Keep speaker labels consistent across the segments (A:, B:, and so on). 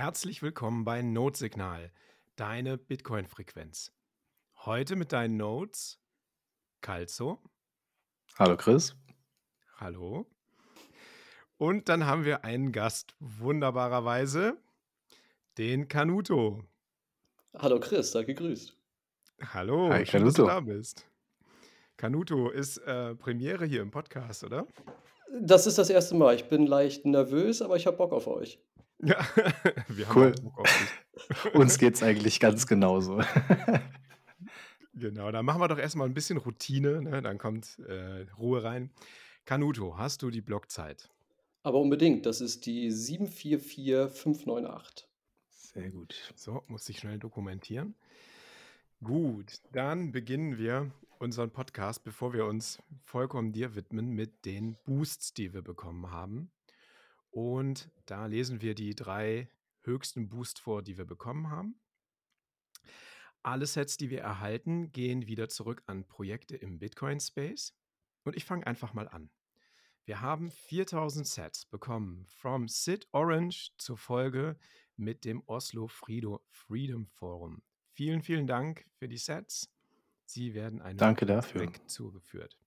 A: Herzlich willkommen bei Notsignal, deine Bitcoin-Frequenz. Heute mit deinen Notes Calzo.
B: Hallo Chris.
A: Hallo. Und dann haben wir einen Gast, wunderbarerweise, den Kanuto.
C: Hallo Chris, sei gegrüßt.
A: Hallo,
B: Hi,
A: schön, dass du
B: Kanuto.
A: da bist. Kanuto ist äh, Premiere hier im Podcast, oder?
C: Das ist das erste Mal. Ich bin leicht nervös, aber ich habe Bock auf euch.
A: Ja, wir haben
B: Cool.
A: Bock auf dich.
B: Uns geht's eigentlich ganz genauso.
A: Genau, dann machen wir doch erstmal ein bisschen Routine, ne? dann kommt äh, Ruhe rein. Kanuto, hast du die Blockzeit?
C: Aber unbedingt, das ist die 744598.
B: Sehr gut.
A: So, muss ich schnell dokumentieren. Gut, dann beginnen wir unseren Podcast, bevor wir uns vollkommen dir widmen, mit den Boosts, die wir bekommen haben. Und da lesen wir die drei höchsten Boosts vor, die wir bekommen haben. Alle Sets, die wir erhalten, gehen wieder zurück an Projekte im Bitcoin-Space. Und ich fange einfach mal an. Wir haben 4000 Sets bekommen from Sid Orange zur Folge mit dem Oslo Frido Freedom Forum. Vielen, vielen Dank für die Sets. Sie werden einem
B: Danke dafür.
A: Zugeführt.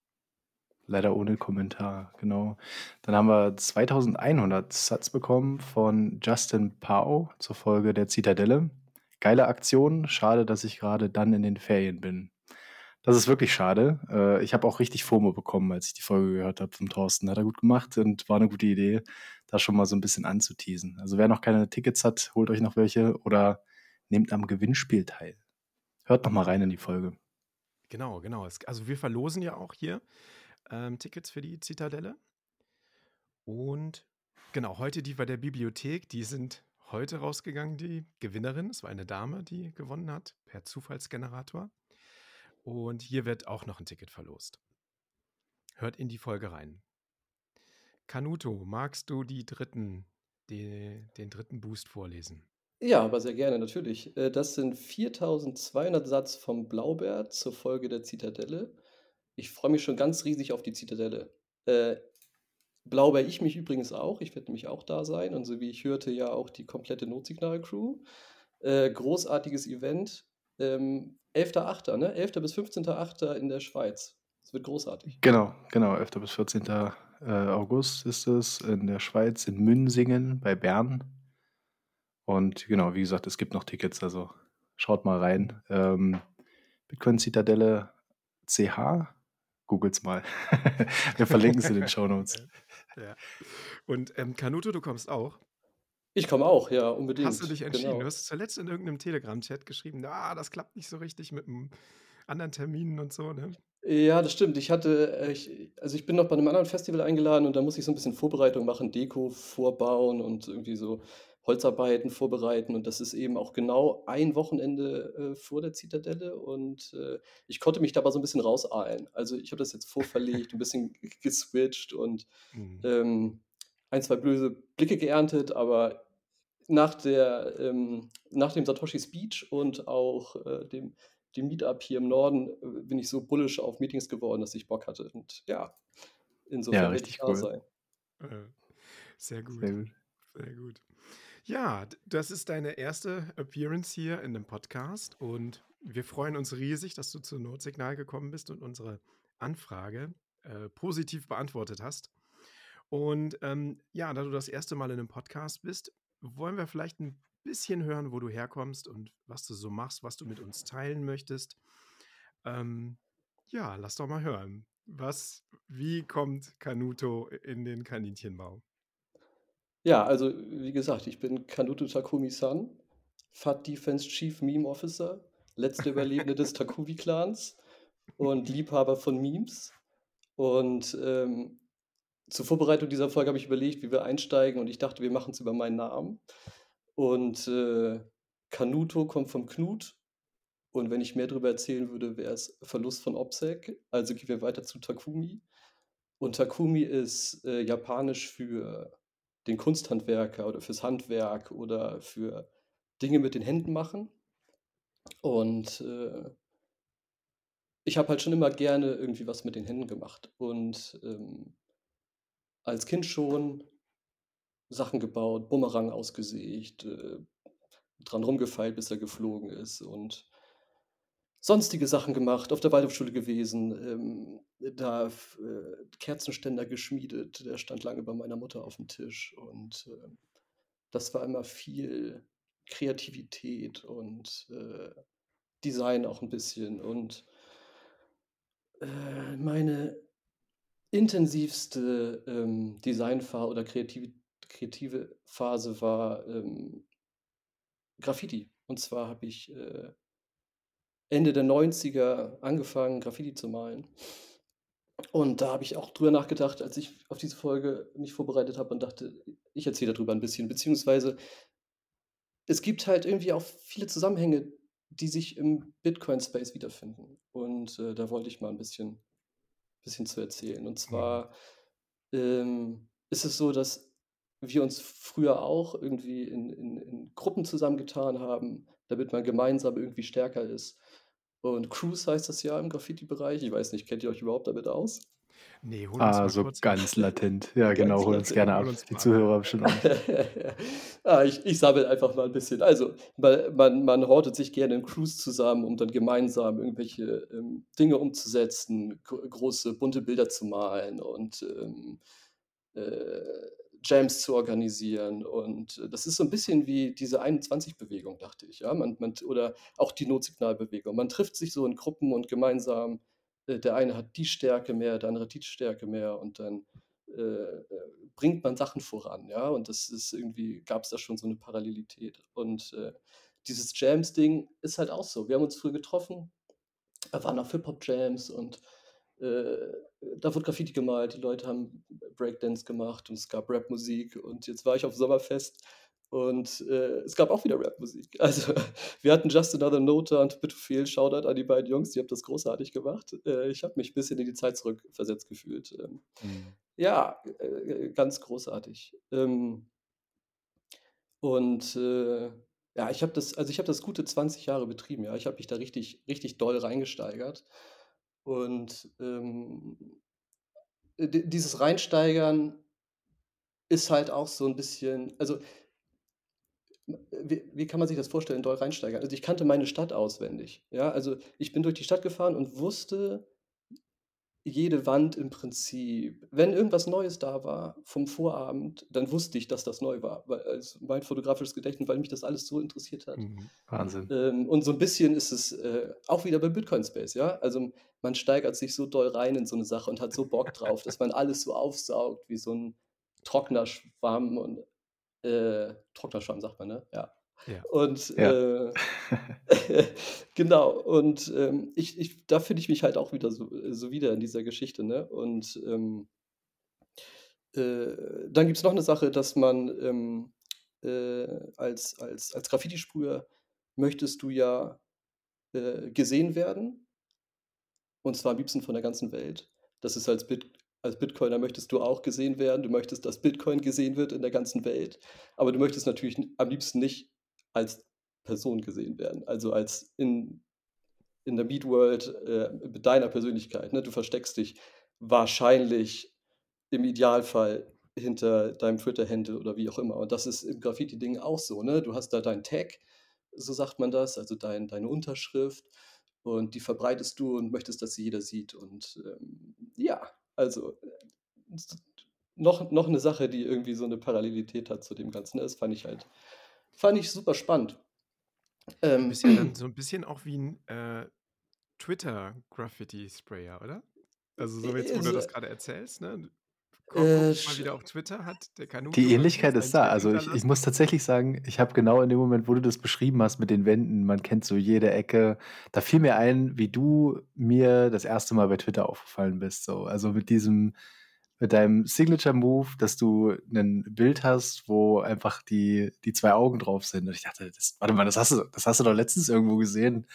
B: Leider ohne Kommentar, genau. Dann haben wir 2100 Sats bekommen von Justin Pau zur Folge der Zitadelle. Geile Aktion. Schade, dass ich gerade dann in den Ferien bin. Das ist wirklich schade. Äh, Ich habe auch richtig FOMO bekommen, als ich die Folge gehört habe vom Thorsten. Hat er gut gemacht und war eine gute Idee, da schon mal so ein bisschen anzuteasen. Also wer noch keine Tickets hat, holt euch noch welche oder nehmt am Gewinnspiel teil. Hört noch mal rein in die Folge.
A: Genau, genau. Also wir verlosen ja auch hier ähm, Tickets für die Zitadelle. Und genau, heute die bei der Bibliothek, die sind heute rausgegangen, die Gewinnerin. Es war eine Dame, die gewonnen hat, per Zufallsgenerator. Und hier wird auch noch ein Ticket verlost. Hört in die Folge rein. Kanuto, magst du die dritten, die, den dritten Boost vorlesen?
C: Ja, aber sehr gerne, natürlich. Äh, Das sind 4200 Satz vom Blaubeer zur Folge der Zitadelle. Ich freue mich schon ganz riesig auf die Zitadelle. Äh, Blaubeer, ich mich übrigens auch. Ich werde nämlich auch da sein. Und so wie ich hörte, ja auch die komplette Notsignal-Crew. Äh, großartiges Event. Ähm, 11.8., ne? 11. bis 15.8. in der Schweiz. Es wird großartig.
B: Genau, genau. 11. bis 14. äh, August ist es in der Schweiz, in Münsingen bei Bern. Und genau, wie gesagt, es gibt noch Tickets, also schaut mal rein. Ähm, Bitcoin Zitadelle CH, googelt's mal. Wir verlinken es in den Show Notes.
A: Ja. Und ähm, Kanuto, du kommst auch.
C: Ich komme auch, ja,
A: Hast du
C: unbedingt.
A: dich entschieden?
C: Genau.
A: Du hast zuletzt in irgendeinem Telegram-Chat geschrieben, ah, das klappt nicht so richtig mit einem anderen Terminen und so, ne?
C: Ja, das stimmt. Ich hatte, äh, ich, also ich bin noch bei einem anderen Festival eingeladen und da muss ich so ein bisschen Vorbereitung machen, Deko vorbauen und irgendwie so Holzarbeiten vorbereiten. Und das ist eben auch genau ein Wochenende äh, vor der Zitadelle. Und äh, ich konnte mich da aber so ein bisschen rauseilen. Also ich habe das jetzt vorverlegt, ein bisschen geswitcht und
A: Mhm.
C: ähm, ein, zwei böse Blicke geerntet, aber nach, der, ähm, nach dem Satoshi Speech und auch äh, dem, dem Meetup hier im Norden äh, bin ich so bullisch auf Meetings geworden, dass ich Bock hatte. Und ja, insofern
B: Ja, richtig
C: da
B: cool.
C: sein.
A: Äh, Sehr gut,
B: Sehr gut.
A: sehr gut. Ja, das ist deine erste Appearance hier in dem Podcast und wir freuen uns riesig, dass du zu Notsignal gekommen bist und unsere Anfrage äh, positiv beantwortet hast. Und ähm, ja, da du das erste Mal in einem Podcast bist, wollen wir vielleicht ein bisschen hören, wo du herkommst und was du so machst, was du mit uns teilen möchtest. Ähm, ja, lass doch mal hören. Was, wie kommt Kanuto in den Kaninchenbau?
C: Ja, also wie gesagt, ich bin Kanuto Takumi-san, FAT Defense Chief Meme Officer, letzter Überlebende des Takubi-Clans und Liebhaber von Memes. Und ähm, zur Vorbereitung dieser Folge habe ich überlegt, wie wir einsteigen und ich dachte, wir machen es über meinen Namen. Und äh, Kanuto kommt vom Knut. Und wenn ich mehr darüber erzählen würde, wäre es Verlust von Obsec. Also gehen wir weiter zu Takumi. Und Takumi ist äh, japanisch für den Kunsthandwerker oder fürs Handwerk oder für Dinge mit den Händen machen. Und äh, ich habe halt schon immer gerne irgendwie was mit den Händen gemacht. Und ähm, als Kind schon Sachen gebaut, Bumerang ausgesägt, äh, dran rumgefeilt, bis er geflogen ist und sonstige Sachen gemacht, auf der Waldorfschule gewesen, ähm, da äh, Kerzenständer geschmiedet, der stand lange bei meiner Mutter auf dem Tisch und äh, das war immer viel Kreativität und äh, Design auch ein bisschen und äh, meine intensivste ähm, Designphase oder kreative, kreative Phase war ähm, Graffiti. Und zwar habe ich äh, Ende der 90er angefangen, Graffiti zu malen. Und da habe ich auch drüber nachgedacht, als ich auf diese Folge mich vorbereitet habe und dachte, ich erzähle darüber ein bisschen. Beziehungsweise es gibt halt irgendwie auch viele Zusammenhänge, die sich im Bitcoin-Space wiederfinden. Und äh, da wollte ich mal ein bisschen, bisschen zu erzählen. Und zwar ähm, ist es so, dass wir uns früher auch irgendwie in, in, in Gruppen zusammengetan haben, damit man gemeinsam irgendwie stärker ist. Und Cruise heißt das ja im Graffiti-Bereich. Ich weiß nicht, kennt ihr euch überhaupt damit aus?
A: Nee, hol uns
B: Ah,
A: mal
B: so
A: kurz
B: ganz latent. Ja,
C: Ganz
B: genau, hol uns
C: latent.
B: gerne ab.
A: uns
B: Die. Zuhörer bestimmt auch.
C: ah, ich ich sammle einfach mal ein bisschen. Also, man, man, man hortet sich gerne in Crews zusammen, um dann gemeinsam irgendwelche ähm, Dinge umzusetzen, gro- große bunte Bilder zu malen und ähm, äh, Jams zu organisieren. Und äh, das ist so ein bisschen wie diese 21-Bewegung, dachte ich. Ja? Man, man, oder auch die Notsignalbewegung. Man trifft sich so in Gruppen und gemeinsam, äh, der eine hat die Stärke mehr, der andere die Stärke mehr und dann äh, äh, bringt man Sachen voran. Ja? Und das ist irgendwie, gab es da schon so eine Parallelität. Und äh, dieses Jams-Ding ist halt auch so. Wir haben uns früher getroffen, da waren auch Hip-Hop-Jams und da wurde Graffiti gemalt, die Leute haben Breakdance gemacht und es gab Rapmusik und jetzt war ich auf Sommerfest und äh, es gab auch wieder Rapmusik. Also wir hatten Just Another Note und Bitofil, Shoutout an die beiden Jungs, die haben das großartig gemacht. Äh, ich habe mich ein bisschen in die Zeit zurückversetzt gefühlt. Ähm,
A: Mhm.
C: ja, äh, ganz großartig. Ähm, und äh, ja, ich habe das, also ich habe das gute 20 Jahre betrieben, ja. Ich habe mich da richtig, richtig doll reingesteigert. Und ähm, di- dieses Reinsteigern ist halt auch so ein bisschen, also wie, wie kann man sich das vorstellen, doll reinsteigern? Also ich kannte meine Stadt auswendig. Ja, also ich bin durch die Stadt gefahren und wusste jede Wand im Prinzip. Wenn irgendwas Neues da war vom Vorabend, dann wusste ich, dass das neu war, weil also mein fotografisches Gedächtnis, weil mich das alles so interessiert hat.
A: Mhm.
B: Wahnsinn.
C: Ähm, und so ein bisschen ist es äh, auch wieder bei Bitcoin Space, ja. Also man steigert sich so doll rein in so eine Sache und hat so Bock drauf, dass man alles so aufsaugt wie so ein trockener Schwamm und äh, trockener Schwamm sagt man, ne? Ja.
A: Ja.
C: Und
B: Ja.
C: äh, genau, und ähm, ich, ich, da finde ich mich halt auch wieder so, so wieder in dieser Geschichte, ne? Und ähm, äh, dann gibt es noch eine Sache, dass man ähm, äh, als, als, als Graffiti-Sprüher möchtest du ja äh, gesehen werden. Und zwar am liebsten von der ganzen Welt. Das ist als, Bit, als Bitcoiner möchtest du auch gesehen werden. Du möchtest, dass Bitcoin gesehen wird in der ganzen Welt. Aber du möchtest natürlich am liebsten nicht als Person gesehen werden. Also als in, in der Meat World äh, mit deiner Persönlichkeit. Ne? Du versteckst dich wahrscheinlich im Idealfall hinter deinem Twitter-Handle oder wie auch immer. Und das ist im Graffiti-Ding auch so. Ne? Du hast da dein Tag, so sagt man das, also dein, deine Unterschrift. Und die verbreitest du und möchtest, dass sie jeder sieht. Und ähm, ja, also äh, noch, noch eine Sache, die irgendwie so eine Parallelität hat zu dem Ganzen. Das fand ich halt, fand ich super spannend.
A: Du
C: Ähm,
A: ja dann so ein bisschen auch wie ein äh, Twitter-Graffiti-Sprayer, oder? Also so jetzt, wo du
C: also,
A: das gerade erzählst, ne? Guck, guck
C: äh,
A: mal wieder auf Twitter, hat der Kanuto
B: Die Ähnlichkeit ist da. Also ich, ich muss tatsächlich sagen, ich habe genau in dem Moment, wo du das beschrieben hast mit den Wänden, man kennt so jede Ecke, da fiel mir ein, wie du mir das erste Mal bei Twitter aufgefallen bist. So. Also mit diesem, mit deinem Signature-Move, dass du ein Bild hast, wo einfach die, die zwei Augen drauf sind. Und ich dachte, das, warte mal, das hast, du, das hast du doch letztens irgendwo gesehen.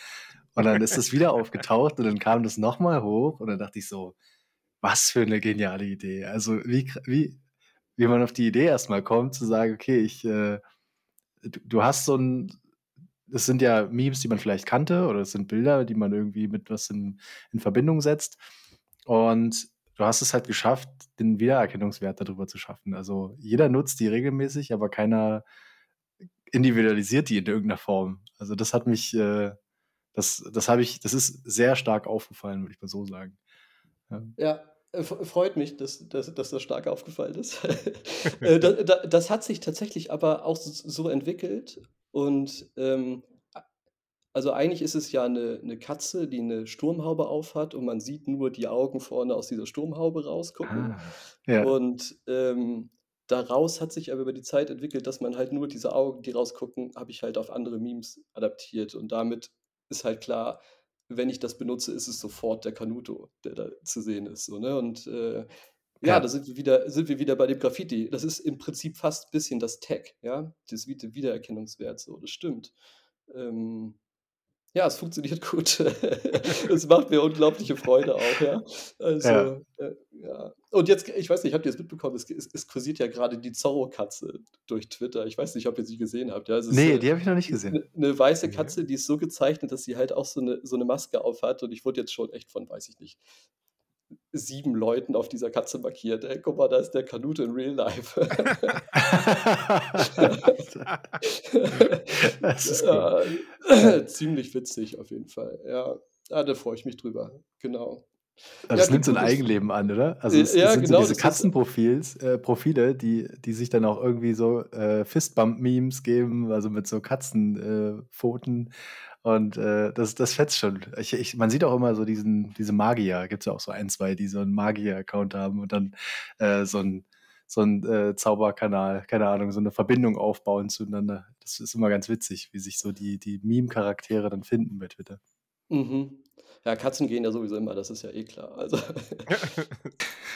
B: Und dann ist das wieder aufgetaucht und dann kam das nochmal hoch und dann dachte ich so, was für eine geniale Idee. Also wie, wie, wie man auf die Idee erstmal kommt, zu sagen, okay, ich, äh, du, du hast so ein, das sind ja Memes, die man vielleicht kannte, oder es sind Bilder, die man irgendwie mit was in, in Verbindung setzt. Und du hast es halt geschafft, den Wiedererkennungswert darüber zu schaffen. Also jeder nutzt die regelmäßig, aber keiner individualisiert die in irgendeiner Form. Also das hat mich, äh, das, das habe ich, das ist sehr stark aufgefallen, würde ich mal so sagen.
C: Ja, ja äh, freut mich, dass, dass, dass das stark aufgefallen ist. Äh, das, das, hat sich tatsächlich aber auch so entwickelt und ähm, also eigentlich ist es ja eine, eine Katze, die eine Sturmhaube aufhat und man sieht nur die Augen vorne aus dieser Sturmhaube rausgucken. Ah, ja. Und ähm, daraus hat sich aber über die Zeit entwickelt, dass man halt nur diese Augen, die rausgucken, habe ich halt auf andere Memes adaptiert. Und damit ist halt klar, wenn ich das benutze, ist es sofort der Kanuto, der da zu sehen ist. So, ne? Und äh, ja, ja, da sind wir, wieder, sind wir wieder bei dem Graffiti. Das ist im Prinzip fast ein bisschen das Tag, ja, das Wiedererkennungswert, so, das stimmt. Ähm, ja, es funktioniert gut. Es macht mir unglaubliche Freude auch, ja. Also, ja. Äh, ja. Und jetzt, ich weiß nicht, habt ihr es mitbekommen? Es, es, es kursiert ja gerade die Zorro-Katze durch Twitter. Ich weiß nicht, ob ihr sie gesehen habt. Ja,
B: es nee, ist, die habe ich noch nicht gesehen.
C: Eine, eine weiße Katze, die ist so gezeichnet, dass sie halt auch so eine, so eine Maske aufhat. Und ich wurde jetzt schon echt von, weiß ich nicht, sieben Leuten auf dieser Katze markiert. Ey, guck mal, da ist der Kanute in Real Life. das ist ja, ziemlich witzig auf jeden Fall. Ja, ja da freue ich mich drüber. Genau.
B: Das ja, nimmt so ein Eigenleben an, oder? Also es, ja, sind genau, so diese Katzenprofile, äh, Profile, die, die sich dann auch irgendwie so äh, Fistbump-Memes geben, also mit so Katzenpfoten. Äh, und äh, das, das fetzt schon. Ich, ich, man sieht auch immer so diesen, diese Magier, gibt es ja auch so ein, zwei, die so einen Magier-Account haben und dann äh, so ein so ein äh, Zauberkanal, keine Ahnung, so eine Verbindung aufbauen zueinander. Das ist immer ganz witzig, wie sich so die, die Meme-Charaktere dann finden bei Twitter.
C: Mhm. Ja, Katzen gehen ja sowieso immer, das ist ja eh klar. Also.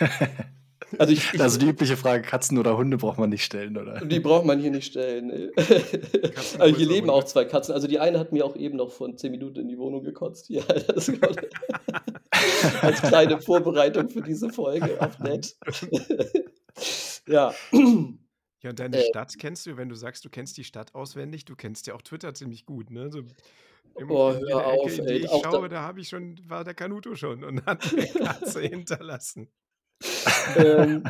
B: Also, ich, ich, also die übliche Frage, Katzen oder Hunde braucht man nicht stellen, oder?
C: Die braucht man hier nicht stellen. Nee. also hier leben auch zwei Katzen. Also die eine hat mir auch eben noch von zehn Minuten in die Wohnung gekotzt. Ja, als kleine Vorbereitung für diese Folge auf nett. ja.
A: Ja, und deine äh, Stadt kennst du, wenn du sagst, du kennst die Stadt auswendig, du kennst ja auch Twitter ziemlich gut, ne? So oh, hör auf, Ecke, ey. ich schaue, da, da habe ich schon, war der Kanuto schon und hat eine Katze hinterlassen
C: ähm,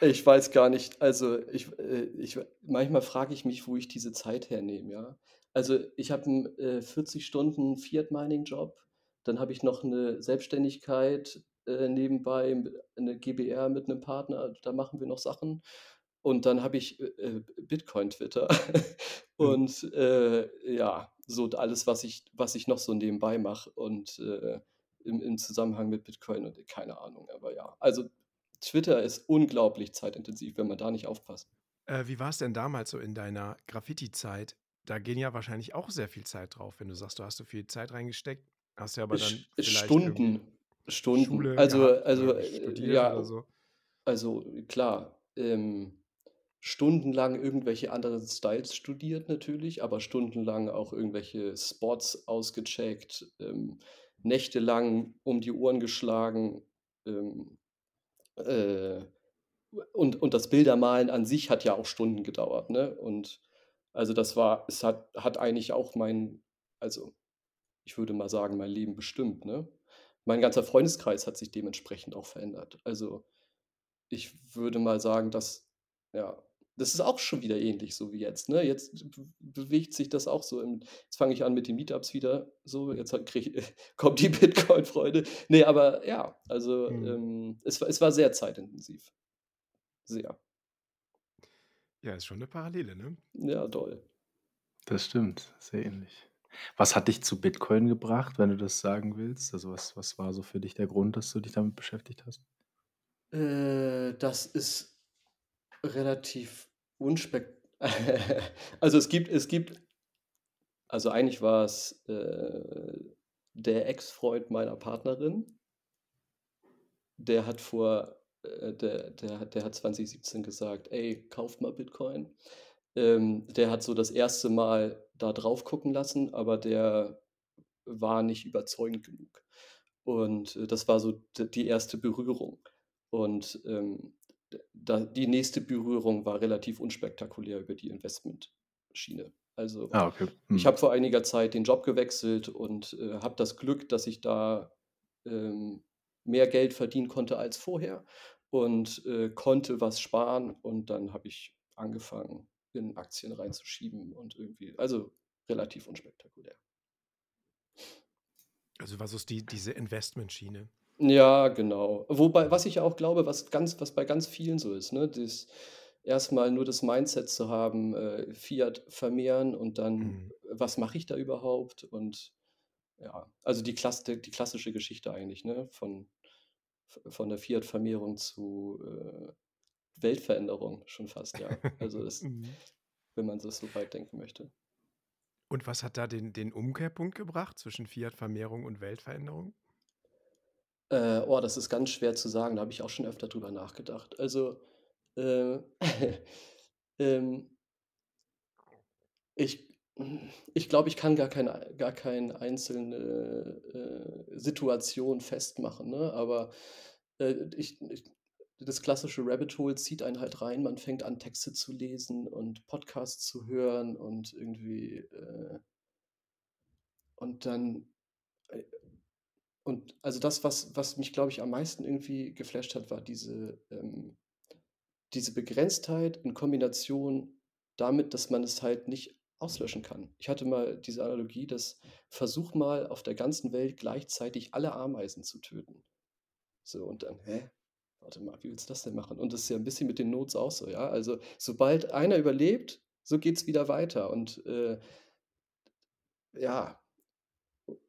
C: ich weiß gar nicht. Also ich, äh, ich manchmal frage ich mich, wo ich diese Zeit hernehme, ja. Also ich habe einen äh, 40 Stunden Fiat Mining Job, dann habe ich noch eine Selbstständigkeit äh, nebenbei, eine GBR mit einem Partner, da machen wir noch Sachen. Und dann habe ich äh, Bitcoin Twitter hm. und äh, ja, so alles, was ich, was ich noch so nebenbei mache und äh, im, im Zusammenhang mit Bitcoin und keine Ahnung, aber ja. Also Twitter ist unglaublich zeitintensiv, wenn man da nicht aufpasst.
A: Äh, wie war es denn damals so in deiner Graffiti-Zeit? Da gehen ja wahrscheinlich auch sehr viel Zeit drauf, wenn du sagst, du hast so viel Zeit reingesteckt. Hast du aber dann
C: Stunden, Stunden. Schule also, gehabt, also äh, ja, so. also klar. Ähm, stundenlang irgendwelche anderen Styles studiert natürlich, aber stundenlang auch irgendwelche Spots ausgecheckt, ähm, nächtelang um die Ohren geschlagen, ähm, äh, und, und das Bildermalen an sich hat ja auch Stunden gedauert, ne? Und also das war, es hat, hat eigentlich auch mein, also ich würde mal sagen, mein Leben bestimmt, ne? Mein ganzer Freundeskreis hat sich dementsprechend auch verändert. Also ich würde mal sagen, dass, ja, das ist auch schon wieder ähnlich, so wie jetzt. Ne? Jetzt bewegt sich das auch so. Im, jetzt fange ich an mit den Meetups wieder. So, jetzt krieg, kommt die Bitcoin-Freude. Nee, aber ja, also mhm. ähm, es, es war sehr zeitintensiv. Sehr.
A: Ja, ist schon eine Parallele, ne?
C: Ja, toll.
B: Das stimmt, sehr ähnlich. Was hat dich zu Bitcoin gebracht, wenn du das sagen willst? Also was, was war so für dich der Grund, dass du dich damit beschäftigt hast?
C: Äh, das ist relativ unspek also es gibt es gibt also eigentlich war es, äh, der Ex-Freund meiner Partnerin. Der hat vor äh, der der der hat 2017 gesagt: „Ey, kauft mal Bitcoin.“ Ähm, der hat so das erste Mal da drauf gucken lassen, aber der war nicht überzeugend genug. Und, äh, das war so die erste Berührung. Und, ähm, die nächste Berührung war relativ unspektakulär über die Investmentschiene. Also ah, okay. hm. ich habe vor einiger Zeit den Job gewechselt und äh, habe das Glück, dass ich da ähm, mehr Geld verdienen konnte als vorher und äh, konnte was sparen. Und dann habe ich angefangen, in Aktien reinzuschieben und irgendwie, also relativ unspektakulär.
A: Also was ist die, diese Investmentschiene?
C: Ja, genau. Wobei, was ich auch glaube, was ganz, was bei ganz vielen so ist, ne, das erstmal nur das Mindset zu haben, äh, Fiat vermehren und dann,
A: Mhm.
C: was mache ich da überhaupt? Und ja, also die, Klass die klassische Geschichte eigentlich, ne, von, von der Fiat-Vermehrung zu äh, Weltveränderung schon fast, ja. Also das,
A: Mhm.
C: wenn man das so weit denken möchte.
A: Und was hat da den, den Umkehrpunkt gebracht zwischen Fiat-Vermehrung und Weltveränderung?
C: Äh, oh, das ist ganz schwer zu sagen, da habe ich auch schon öfter drüber nachgedacht. Also, äh, ähm, ich, ich glaube, ich kann gar keine, gar keine einzelne äh, Situation festmachen, ne? aber äh, ich, ich, das klassische Rabbit Hole zieht einen halt rein, man fängt an, Texte zu lesen und Podcasts zu hören und irgendwie äh, und dann und also das, was, was mich, glaube ich, am meisten irgendwie geflasht hat, war diese, ähm, diese Begrenztheit in Kombination damit, dass man es halt nicht auslöschen kann. Ich hatte mal diese Analogie, dass versuch mal auf der ganzen Welt gleichzeitig alle Ameisen zu töten. So, und dann, hä? Warte mal, wie willst du das denn machen? Und das ist ja ein bisschen mit den Notes auch so, ja. Also, sobald einer überlebt, so geht es wieder weiter. Und äh, ja,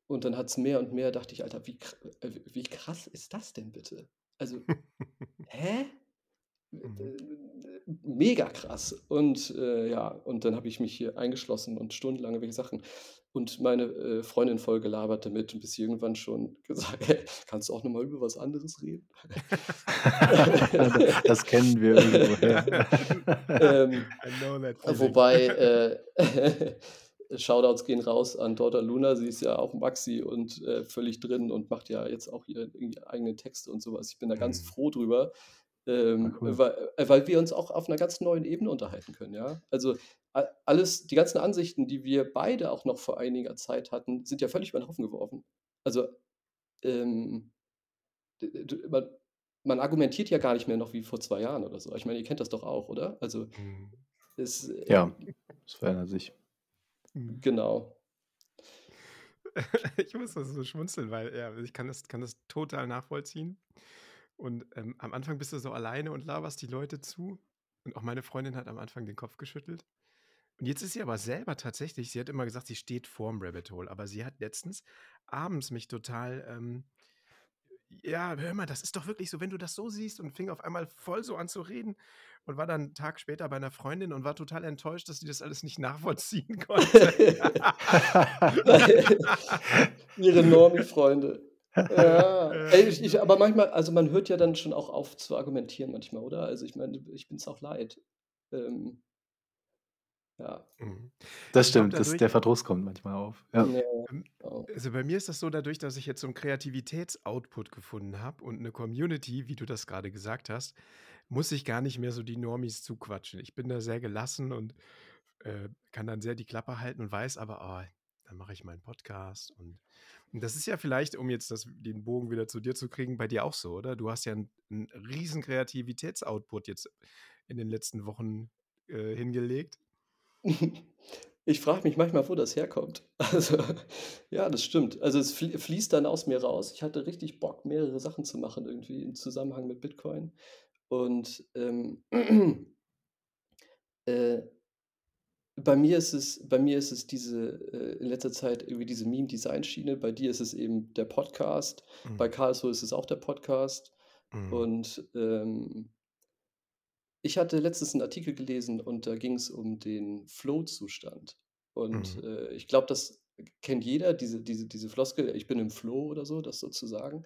C: und dann hat es mehr und mehr, dachte ich, Alter, wie, äh, wie krass ist das denn bitte? Also, hä?
A: Mhm.
C: Mega krass. Und äh, ja, und dann habe ich mich hier eingeschlossen und stundenlang irgendwelche Sachen. Und meine äh, Freundin voll gelabert damit und bis sie irgendwann schon gesagt, hey, kannst du auch nochmal über was anderes reden?
B: das kennen wir irgendwoher.
C: ähm,
A: I know that feeling.
C: wobei, äh, Shoutouts gehen raus an Dorda Luna, sie ist ja auch Maxi und äh, völlig drin und macht ja jetzt auch ihre, ihre eigenen Texte und sowas. Ich bin da ganz
A: Mhm.
C: froh drüber, ähm,
B: Ah, cool.
C: weil, äh, weil wir uns auch auf einer ganz neuen Ebene unterhalten können, ja. Also alles, die ganzen Ansichten, die wir beide auch noch vor einiger Zeit hatten, sind ja völlig über den Haufen geworfen. Also ähm, man, man argumentiert ja gar nicht mehr noch wie vor zwei Jahren oder so. Ich meine, ihr kennt das doch auch, oder? Also
A: Mhm.
C: es, äh,
B: Ja, das verändert sich.
A: Mhm.
C: genau.
A: Ich muss das so schmunzeln, weil ja, ich kann das, kann das total nachvollziehen. Und ähm, am Anfang bist du so alleine und laberst die Leute zu. Und auch meine Freundin hat am Anfang den Kopf geschüttelt. Und jetzt ist sie aber selber tatsächlich, sie hat immer gesagt, sie steht vorm Rabbit Hole, aber sie hat letztens abends mich total, ähm, ja, hör mal, das ist doch wirklich so, wenn du das so siehst und fing auf einmal voll so an zu reden und war dann einen Tag später bei einer Freundin und war total enttäuscht, dass sie das alles nicht nachvollziehen konnte.
C: Ihre Normie-Freunde. Ja, ey, ich, ich, aber manchmal, also man hört ja dann schon auch auf zu argumentieren manchmal, oder? Also ich meine, ich bin es auch leid. Ähm, ja.
A: Mhm.
B: Das
A: glaube,
B: stimmt, das,
A: dadurch,
B: der Verdruss kommt manchmal auf. Ja.
A: Ähm,
C: genau.
A: also bei mir ist das so, dadurch, dass ich jetzt so einen Kreativitätsoutput gefunden habe und eine Community, wie du das gerade gesagt hast, muss ich gar nicht mehr so die Normis zuquatschen. Ich bin da sehr gelassen und äh, kann dann sehr die Klappe halten und weiß aber, oh, dann mache ich meinen Podcast. Und, und das ist ja vielleicht, um jetzt das, den Bogen wieder zu dir zu kriegen, bei dir auch so, oder? Du hast ja einen, einen riesen Kreativitätsoutput jetzt in den letzten Wochen äh, hingelegt.
C: Ich frage mich manchmal, wo das herkommt. Also, ja, das stimmt. Also es flie- fließt dann aus mir raus. Ich hatte richtig Bock, mehrere Sachen zu machen, irgendwie im Zusammenhang mit Bitcoin. Und ähm, äh, bei mir ist es, bei mir ist es diese, äh, in letzter Zeit irgendwie diese Meme-Design-Schiene. Bei dir ist es eben der Podcast. Bei
A: Mhm.
C: Karlsruhe ist es auch der Podcast.
A: Mhm.
C: Und ähm, ich hatte letztens einen Artikel gelesen und da ging es um den Flow-Zustand. Und
A: Mhm.
C: äh, ich glaube, das kennt jeder, diese, diese, diese Floskel, ich bin im Flow oder so, das sozusagen.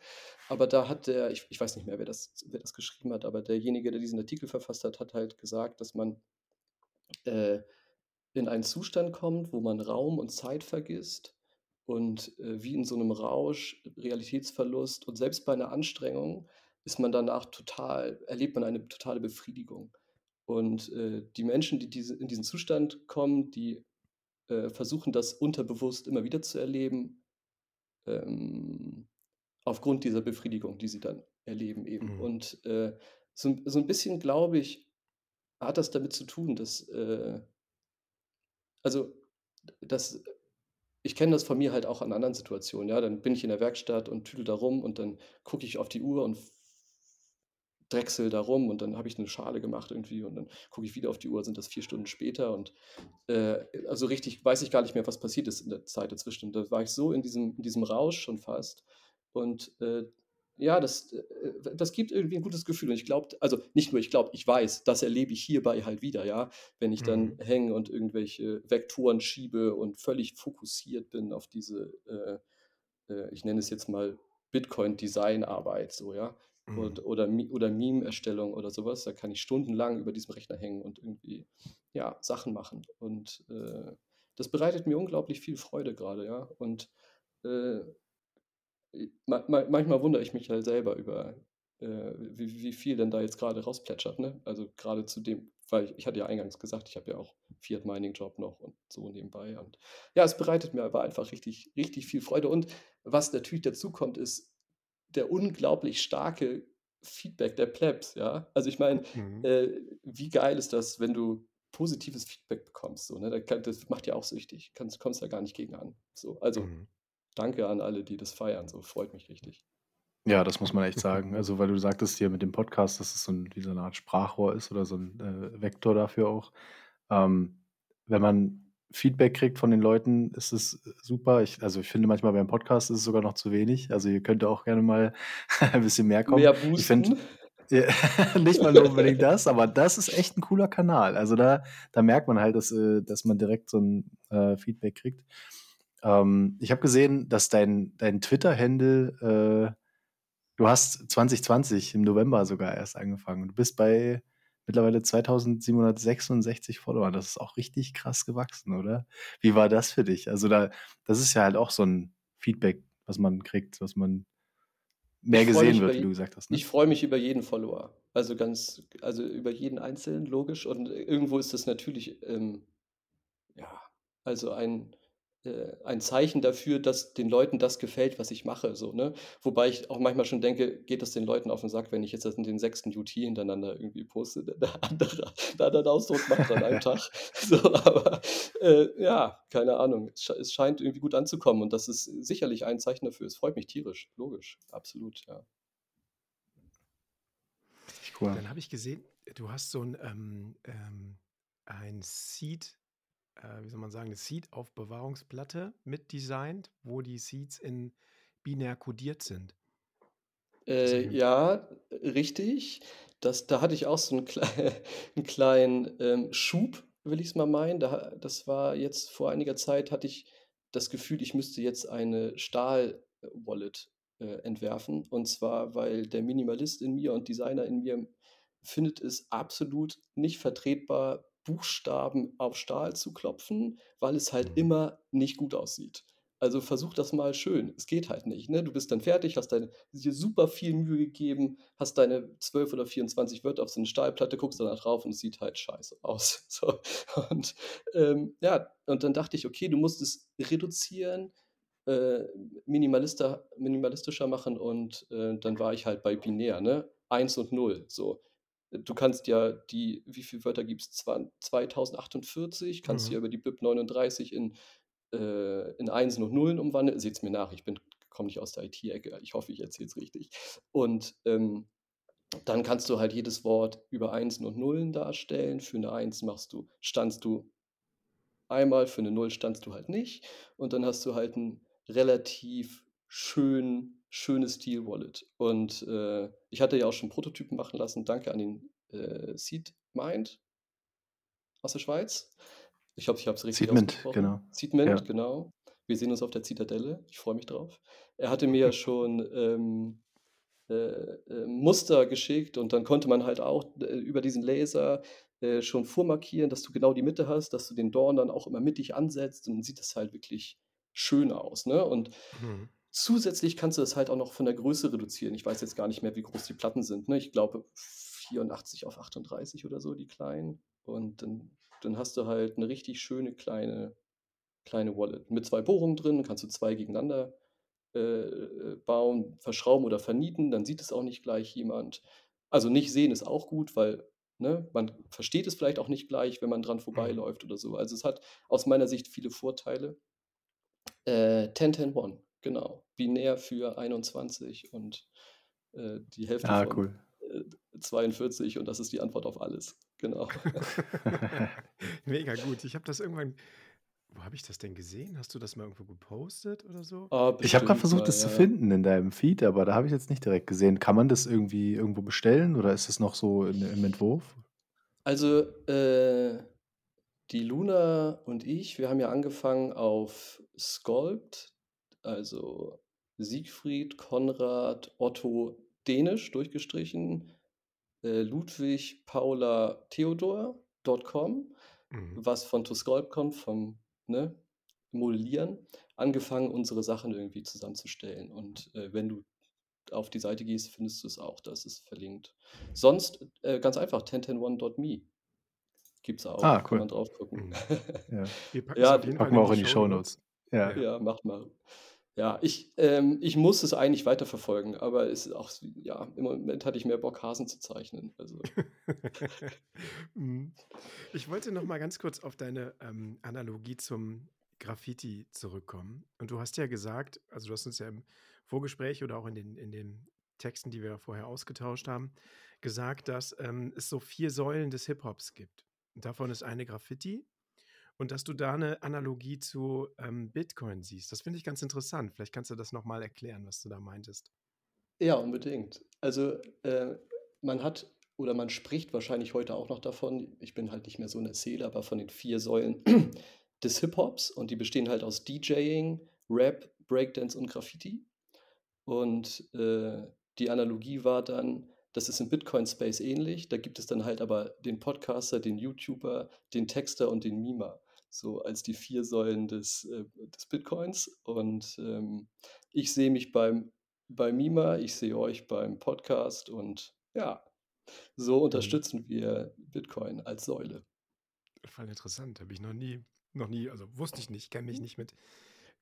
C: Aber da hat der, ich, ich weiß nicht mehr, wer das, wer das geschrieben hat, aber derjenige, der diesen Artikel verfasst hat, hat halt gesagt, dass man äh, in einen Zustand kommt, wo man Raum und Zeit vergisst und äh, wie in so einem Rausch, Realitätsverlust und selbst bei einer Anstrengung ist man danach total, erlebt man eine totale Befriedigung. Und äh, die Menschen, die diese, in diesen Zustand kommen, die äh, versuchen das unterbewusst immer wieder zu erleben. Ähm, aufgrund dieser Befriedigung, die sie dann erleben eben.
A: Mhm.
C: Und äh, so, so ein bisschen, glaube ich, hat das damit zu tun, dass, äh, also, dass ich kenne das von mir halt auch an anderen Situationen, ja. Dann bin ich in der Werkstatt und tüdel da rum und dann gucke ich auf die Uhr und drechsel da rum und dann habe ich eine Schale gemacht irgendwie und dann gucke ich wieder auf die Uhr, sind das vier Stunden später und äh, also richtig weiß ich gar nicht mehr, was passiert ist in der Zeit dazwischen. Und da war ich so in diesem, in diesem Rausch schon fast. Und äh, ja, das, äh, das gibt irgendwie ein gutes Gefühl. Und ich glaube, also nicht nur ich glaube, ich weiß, das erlebe ich hierbei halt wieder, ja. Wenn ich dann
A: Mhm.
C: hänge und irgendwelche Vektoren schiebe und völlig fokussiert bin auf diese, äh, äh, ich nenne es jetzt mal Bitcoin-Design-Arbeit, so, ja.
A: Mhm.
C: Und, oder, oder Meme-Erstellung oder sowas, da kann ich stundenlang über diesem Rechner hängen und irgendwie, ja, Sachen machen. Und äh, das bereitet mir unglaublich viel Freude gerade, ja. Und äh, ma ma manchmal wundere ich mich halt selber über, äh, wie wie viel denn da jetzt gerade rausplätschert, ne? Also, gerade zu dem weil ich ich hatte ja eingangs gesagt, ich habe ja auch Fiat Mining Job noch und so nebenbei und ja, es bereitet mir aber einfach richtig richtig viel Freude und was natürlich dazu kommt, ist der unglaublich starke Feedback der Plebs, ja? Also, ich meine,
A: Mhm.
C: äh, wie geil ist das, wenn du positives Feedback bekommst so, ne? Das macht ja auch süchtig. Kannst kommst da gar nicht gegen an. So, also
A: Mhm.
C: Danke an alle, die das feiern, so freut mich richtig.
B: Ja, das muss man echt sagen. Also, weil du sagtest hier mit dem Podcast, dass es so 'n wie so 'ne Art Sprachrohr ist oder so 'n, äh, Vektor dafür auch. Ähm, wenn man Feedback kriegt von den Leuten, ist es, super. Ich also, ich finde manchmal beim Podcast ist es sogar noch zu wenig. Also, ihr könnt auch gerne mal ein bisschen mehr kommen.
C: Mehr
B: Ich finde
C: boosten.
B: ja, nicht mal unbedingt das, aber das ist echt 'n cooler Kanal. Also, da da merkt man halt, dass, äh dass man direkt so 'n, äh, Feedback kriegt. Ähm, ich habe gesehen, dass dein dein Twitter-Handle, äh du hast 2020 im November sogar erst angefangen und du bist bei mittlerweile 2.766 Followern. Das ist auch richtig krass gewachsen, oder? Wie war das für dich? Also, da das ist ja halt auch so 'n Feedback, was man kriegt, was man mehr
C: Ich
B: gesehen wird, wie du gesagt hast, ne?
C: ich freue mich über jeden Follower. Also, ganz also, über jeden Einzelnen, logisch. Und irgendwo ist das natürlich, ähm, ja, also ein äh, ein Zeichen dafür, dass den Leuten das gefällt, was ich mache, so, ne? Wobei ich auch manchmal schon denke, geht das den Leuten auf den Sack, wenn ich jetzt das den 6. UT hintereinander irgendwie poste, der andere 'n anderen Ausdruck macht an einem Tag. So, aber, äh, ja, keine Ahnung. Es es scheint irgendwie gut anzukommen und das ist sicherlich ein Zeichen dafür. Es freut mich tierisch, logisch, absolut, ja.
B: Cool.
A: Dann habe ich gesehen, du hast so 'n, ähm ähm, ein Seed äh, wie soll man sagen, 'ne Seed-Aufbewahrungsplatte mitdesignt, wo die Seeds in binär kodiert sind.
C: Äh,
A: ich
C: ja, richtig. Das da hatte ich auch so 'n klei 'n kleinen, ähm, Schub, will ich's mal meinen. Da das war jetzt vor einiger Zeit hatte ich das Gefühl, ich müsste jetzt eine Stahl-Wallet, äh, entwerfen. Und zwar, weil der Minimalist in mir und Designer in mir findet es absolut nicht vertretbar, Buchstaben auf Stahl zu klopfen, weil es halt immer nicht gut aussieht. Also, versuch das mal schön. Es geht halt nicht, ne? Du bist dann fertig, hast deine dir super viel Mühe gegeben, hast deine 12 oder 24 Wörter auf so 'ne Stahlplatte, guckst dann da drauf und es sieht halt scheiße aus, so. Und, ähm, ja, und dann dachte ich: „Okay, du musst es reduzieren, äh, minimalistischer machen“ und, äh, dann war ich halt bei binär, ne? 1 und 0, so. Du kannst ja die wie viel Wörter gibt's? Zwan 2048 kannst du ja
A: Mhm.
C: über die BIP 39 in äh, in Einsen und Nullen umwandeln. Seht's mir nach, ich bin komme nicht aus der IT-Ecke. Ich hoffe, ich erzähle es richtig. Und, ähm, dann kannst du halt jedes Wort über Einsen und Nullen darstellen. Für 'ne 1 machst du standst du einmal, für 'ne 0 standst du halt nicht. Und dann hast du halt 'n relativ schön schönes Steel-Wallet. Und, äh, ich hatte ja auch schon Prototypen machen lassen. Danke an den, äh, Seedmind aus der Schweiz. Ich hoffe, ich habe es richtig
B: Seedmint,
C: ausgesprochen.
B: genau.
C: Seedmint,
B: Ja.
C: genau. Wir sehen uns auf der Zitadelle. Ich freue mich drauf. Er hatte mir ja schon, ähm, äh, äh, Muster geschickt und dann konnte man halt auch, äh, über diesen Laser, äh, schon vormarkieren, dass du genau die Mitte hast, dass du den Dorn dann auch immer mittig ansetzt und dann sieht das halt wirklich schön aus, ne? Und
A: Mhm.
C: Zusätzlich kannst du das halt auch noch von der Größe reduzieren. Ich weiß jetzt gar nicht mehr, wie groß die Platten sind, ne? Ich glaube 84 auf 38 oder so, die kleinen. Und dann dann hast du halt 'ne richtig schöne kleine kleine Wallet mit 2 Bohrungen drin, kannst du 2 gegeneinander äh, bauen, verschrauben oder vernieten, dann sieht es auch nicht gleich jemand. Also nicht sehen ist auch gut, weil ne, man versteht es vielleicht auch nicht gleich, wenn man dran
A: Mhm.
C: vorbeiläuft oder so. Also es hat aus meiner Sicht viele Vorteile. Äh, 10-10-1, genau. Binär für 21 und äh, die Hälfte
B: Ah,
C: von
B: cool.
C: äh, 42 und das ist die Antwort auf alles. Genau.
A: Mega gut. Ich habe das irgendwann. Wo habe ich das denn gesehen? Hast du das mal irgendwo gepostet oder so?
C: Ah,
B: Ich habe gerade versucht, das zu
C: ja, ja.
B: finden in deinem Feed, aber da habe ich jetzt nicht direkt gesehen. Kann man das irgendwie irgendwo bestellen oder ist es noch so in, im Entwurf?
C: Also, äh, die Luna und ich, wir haben ja angefangen auf Sculpt, also Siegfried, Konrad, Otto, Dänisch durchgestrichen, äh, Ludwig, Paula, Theodor.com,
A: Mhm.
C: was von To Sculpt kommt, vom ne, Modellieren, angefangen, unsere Sachen irgendwie zusammenzustellen. Und äh, wenn du auf die Seite gehst, findest du es auch, das ist verlinkt. Sonst äh, ganz einfach, 1010one.me gibt es auch,
B: Ah,
C: kann
B: cool.
C: man drauf gucken.
A: Mhm.
B: Ja.
A: Wir packen
C: Ja,
A: auf jeden Fall
B: Packen wir auch in die
A: Show
B: Shownotes. Ja.
A: Ja.
C: ja, macht mal. Ja, ich, ähm, ich muss es eigentlich weiterverfolgen, aber es ist auch, ja, im Moment hatte ich mehr Bock, Hasen zu zeichnen. Also,
A: Mhm. Ich wollte noch mal ganz kurz auf deine ähm, Analogie zum Graffiti zurückkommen. Und du hast ja gesagt, also du hast uns ja im Vorgespräch oder auch in den, in den Texten, die wir vorher ausgetauscht haben, gesagt, dass ähm, es so vier Säulen des Hip-Hops gibt. Davon ist eine Graffiti. Und dass du da eine Analogie zu ähm, Bitcoin siehst. Das finde ich ganz interessant. Vielleicht kannst du das noch mal erklären, was du da meintest.
C: ja, unbedingt. Also, äh, man hat oder man spricht wahrscheinlich heute auch noch davon, ich bin halt nicht mehr so ein Erzähler, aber von den vier Säulen des Hip-Hops und die bestehen halt aus DJing, Rap, Breakdance und Graffiti. Und äh, die Analogie war dann, das ist im Bitcoin-Space ähnlich. Da gibt es dann halt aber den Podcaster, den YouTuber, den Texter und den Mimer. So als die vier Säulen des, äh, des Bitcoins. Und ähm, ich sehe mich beim, beim Mimer, ich sehe euch beim Podcast und ja, so
A: Mhm.
C: unterstützen wir Bitcoin als Säule.
A: Voll interessant. Habe ich noch nie, noch nie, also wusste ich nicht, kenne mich nicht mit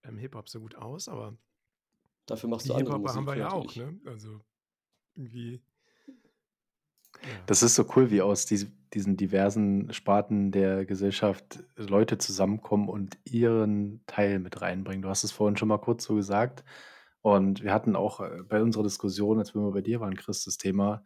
A: ähm, Hip-Hop so gut aus, aber
C: Dafür machst du andere
A: Hip-Hopper haben wir ja auch, ne? Also irgendwie.
B: Das ist so cool, wie aus dies- diesen diversen Sparten der Gesellschaft Leute zusammenkommen und ihren Teil mit reinbringen. Du hast es vorhin schon mal kurz so gesagt. Und wir hatten auch äh, bei unserer Diskussion, als wir mal bei dir waren, Chris, das Thema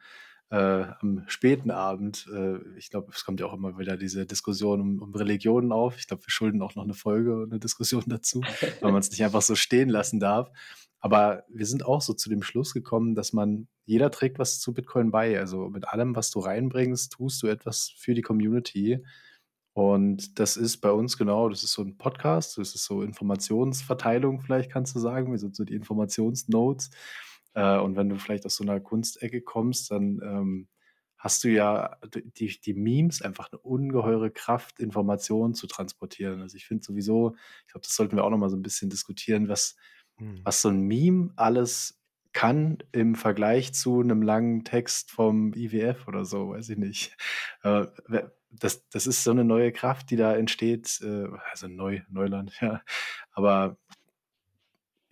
B: äh, am späten Abend. Äh, ich glaube, es kommt ja auch immer wieder diese Diskussion um, um Religionen auf. Ich glaube, wir schulden auch noch eine Folge und eine Diskussion dazu, weil man es nicht einfach so stehen lassen darf. Aber wir sind auch so zu dem Schluss gekommen, dass man, jeder trägt was zu Bitcoin bei. Also mit allem, was du reinbringst, tust du etwas für die Community. Und das ist bei uns genau, das ist so ein Podcast, das ist so Informationsverteilung, vielleicht kannst du sagen. Wir sind so die Informationsnotes. Äh, und wenn du vielleicht aus so einer Kunstecke kommst, dann ähm, hast du ja die, die Memes einfach eine ungeheure Kraft, Informationen zu transportieren. Also ich finde sowieso, ich glaube, das sollten wir auch nochmal so ein bisschen diskutieren, was,
A: Hm.
B: was so ein Meme alles kann im Vergleich zu einem langen Text vom IWF oder so, weiß ich nicht. Äh, das, das ist so eine neue Kraft, die da entsteht, äh, also neu, Neuland, ja. Aber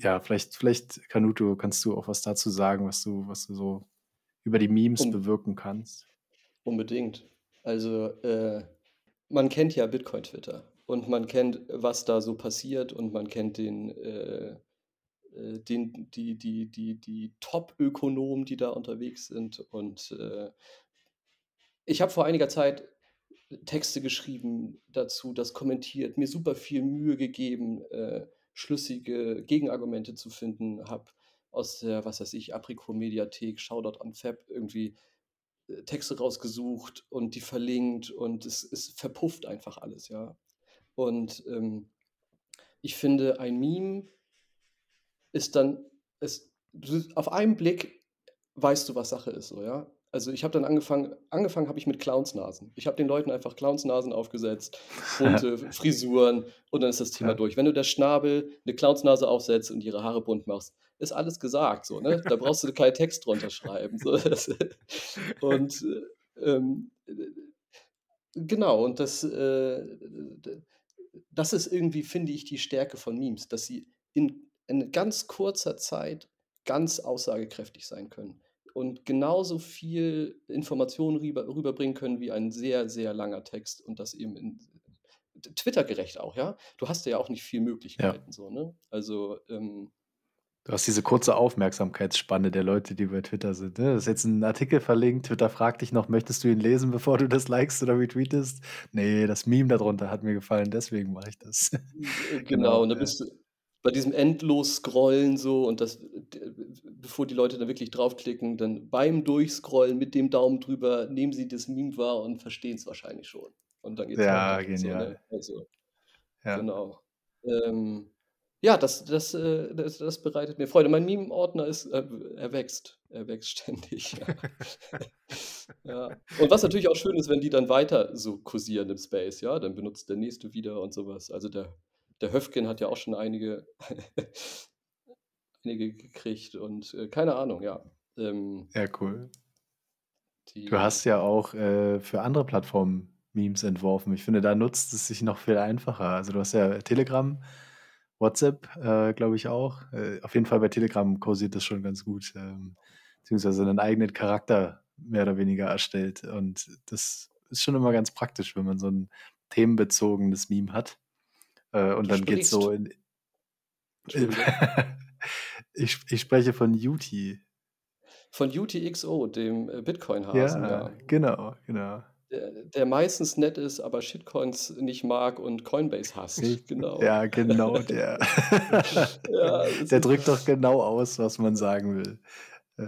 B: ja, vielleicht, vielleicht, Kanuto, kannst du auch was dazu sagen, was du, was du so über die Memes
C: Um,
B: bewirken kannst.
C: unbedingt. Also, äh, man kennt ja Bitcoin-Twitter und man kennt, was da so passiert und man kennt den, äh, äh, den, die, die, die, die Top-Ökonomen, die da unterwegs sind. Und äh, ich habe vor einiger Zeit Texte geschrieben dazu, das kommentiert, mir super viel Mühe gegeben, äh, schlüssige Gegenargumente zu finden, habe aus der, was weiß ich, Apricot-Mediathek, Shoutout an Fab, irgendwie äh, Texte rausgesucht und die verlinkt und es, es verpufft einfach alles, ja. Und ähm, ich finde, ein Meme ist dann, du, auf einen Blick weißt du, was Sache ist, so, ja. Also ich habe dann angefangen, angefangen habe ich mit Clownsnasen. Ich habe den Leuten einfach Clownsnasen aufgesetzt, bunte Frisuren und dann ist das Thema durch. Wenn du der Schnabel eine Clownsnase aufsetzt und ihre Haare bunt machst, ist alles gesagt, so, ne? Da brauchst du keinen Text drunter schreiben. So. Und äh, ähm, äh, genau, und das, äh, das ist irgendwie, finde ich, die Stärke von Memes, dass sie in in ganz kurzer Zeit ganz aussagekräftig sein können und genauso viel Informationen rüber, rüberbringen können wie ein sehr, sehr langer Text und das eben in Twitter-gerecht auch, ja. Du hast ja auch nicht viel
B: Ja.
C: Möglichkeiten, so, ne? Also, ähm,
B: Du hast diese kurze Aufmerksamkeitsspanne der Leute, die bei Twitter sind. Ne? Das ist jetzt ein Artikel verlinkt. Twitter fragt dich noch, möchtest du ihn lesen, bevor du das likest oder retweetest? Nee, das Meme darunter hat mir gefallen, deswegen mache ich das.
C: Äh, genau,
B: genau.
C: und da
B: Ja.
C: bist du bei diesem endlos Scrollen so und das, bevor die Leute da wirklich draufklicken, dann beim Durchscrollen mit dem Daumen drüber nehmen sie das Meme wahr und verstehen es wahrscheinlich schon. Und dann geht's
B: Ja,
C: weiter. So, ne?
B: genial.
C: Also,
B: Ja.
C: genau. Ähm, ja, das, das, äh, das, das bereitet mir Freude. Mein Meme-Ordner ist, äh, er wächst. Er wächst ständig. Ja. ja. Und was natürlich auch schön ist, wenn die dann weiter so kursieren im Space, ja, dann benutzt der nächste wieder und sowas. Also der, der Höfgen hat ja auch schon einige, einige gekriegt und äh, keine Ahnung, ja. Ähm,
B: ja, cool. Du hast ja auch äh, für andere Plattformen Memes entworfen. Ich finde, da nutzt es sich noch viel einfacher. Also du hast ja Telegram, WhatsApp, äh, glaube ich auch. Äh, auf jeden Fall bei Telegram kursiert das schon ganz gut. Ähm, beziehungsweise einen eigenen Charakter mehr oder weniger erstellt. Und das ist schon immer ganz praktisch, wenn man so ein themenbezogenes Meme hat. Äh, und
C: Du
B: dann geht so
C: sprichst.
B: in. Ich, ich spreche von Uti.
C: Von UTXO, dem äh, Bitcoin-Hasen,
B: Ja,
C: ja.
B: genau, genau.
C: Der, der meistens nett ist, aber Shitcoins nicht mag und Coinbase hasst. Genau.
B: Ja, genau der.
C: Ja,
B: der drückt doch genau aus, was man sagen will.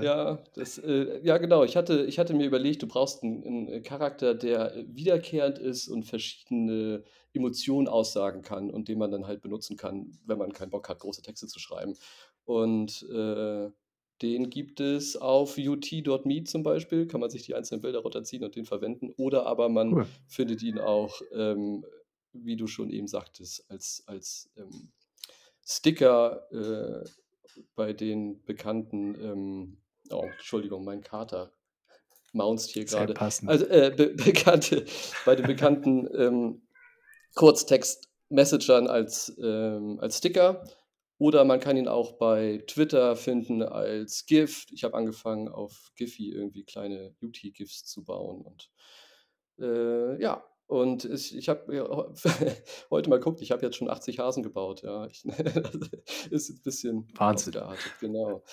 B: Ja.
C: Das, äh, ja, genau. Ich hatte, ich hatte mir überlegt, du brauchst einen, einen Charakter, der äh, wiederkehrend ist und verschiedene Emotionen aussagen kann und den man dann halt benutzen kann, wenn man keinen Bock hat, große Texte zu schreiben. Und äh, den gibt es auf ut.me zum Beispiel, kann man sich die einzelnen Bilder runterziehen und den verwenden. Oder aber man
B: Cool.
C: findet ihn auch, ähm, wie du schon eben sagtest, als, als ähm, Sticker äh, bei den bekannten, ähm, oh, Entschuldigung, mein Kater maunzt hier gerade. Also äh, be bekannte, bei den bekannten ähm, Kurztext-Messagern als, ähm, als Sticker. Oder man kann ihn auch bei Twitter finden als GIF. Ich habe angefangen, auf Giphy irgendwie kleine UT-GIFs zu bauen. Und äh, ja, und ich, ich habe heute mal geguckt, ich habe jetzt schon 80 Hasen gebaut. Ja, ich, ist ein bisschen
B: Wahnsinn.
C: ausgeartet, genau.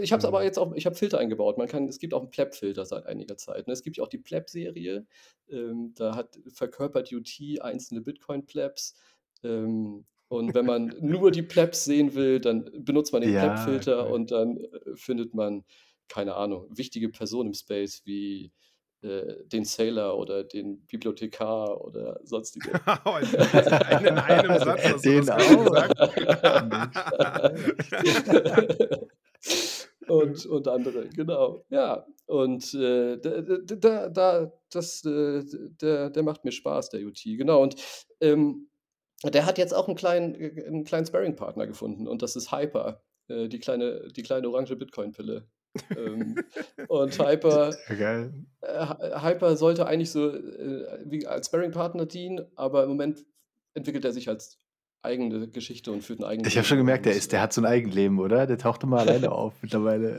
C: Ich habe es aber
B: Mhm.
C: jetzt auch, ich habe Filter eingebaut. Man kann, es gibt auch einen Pleb-Filter seit einiger Zeit. Ne? Es gibt ja auch die Pleb-Serie. Ähm, da hat verkörpert UT einzelne Bitcoin-Plebs. Ähm, und wenn man nur die Plebs sehen will, dann benutzt man den
B: Ja,
C: Pleb-Filter
B: cool.
C: und dann äh, findet man, keine Ahnung, wichtige Personen im Space wie äh, den Sailor oder den Bibliothekar oder sonstige.
A: Einen in einem Satz hast du
B: Den auch.
C: und, und andere, genau. Ja, und äh, da, da, da, das, äh, der, der macht mir Spaß, der UT, genau. Und ähm, der hat jetzt auch einen kleinen, einen kleinen Sparring-Partner gefunden und das ist Hyper, äh, die kleine, die kleine orange Bitcoin-Pille. Ähm, und Hyper,
B: Ja,
C: äh, Hy- Hyper sollte eigentlich so äh, wie als Sparring-Partner dienen, aber im Moment entwickelt er sich als eigene Geschichte und führt ein eigenes
B: Ich habe schon gemerkt, der, ist, der hat so ein Eigenleben, oder? Der taucht immer alleine auf mittlerweile.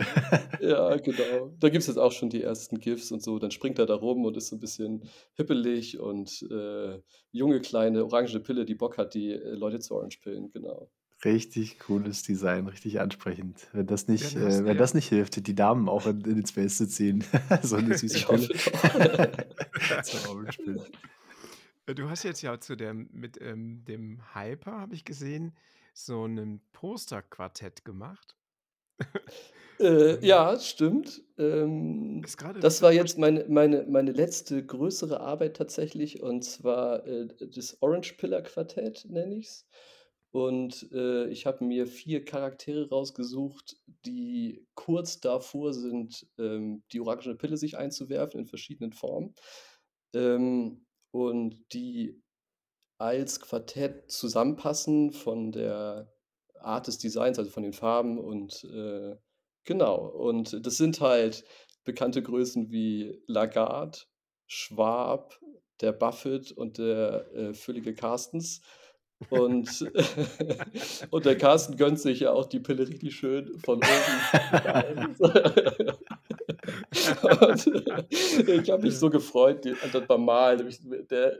C: Ja, genau. Da gibt es jetzt auch schon die ersten GIFs und so. Dann springt er da rum und ist so ein bisschen hippelig und äh, junge, kleine, orange Pille, die Bock hat, die äh, Leute zu Orange pillen, genau.
B: Richtig cooles Design, richtig ansprechend. Wenn das
A: Ja,
B: nicht,
A: hast
B: äh, wenn
A: ja,
B: das nicht hilft, die Damen auch in, in den Space zu ziehen. so eine süße
C: Ich
B: Pille. Pille.
A: du hast jetzt ja zu der, mit ähm, dem Hyper, habe ich gesehen, so ein Posterquartett gemacht.
C: Äh, ja, stimmt. Ähm, das war jetzt meine, meine, meine letzte größere Arbeit tatsächlich und zwar äh, das Orange Pillar Quartett, nenne ich es. Und äh, ich habe mir vier Charaktere rausgesucht, die kurz davor sind, ähm, die orangene Pille sich einzuwerfen in verschiedenen Formen. Ähm, und die als Quartett zusammenpassen von der Art des Designs, also von den Farben und äh, genau. Und das sind halt bekannte Größen wie Lagarde, Schwab, der Buffett und der äh, füllige Carstens. Und, und der Carsten gönnt sich ja auch die Pille richtig schön von oben. ich habe mich so gefreut, beim Malen. Der,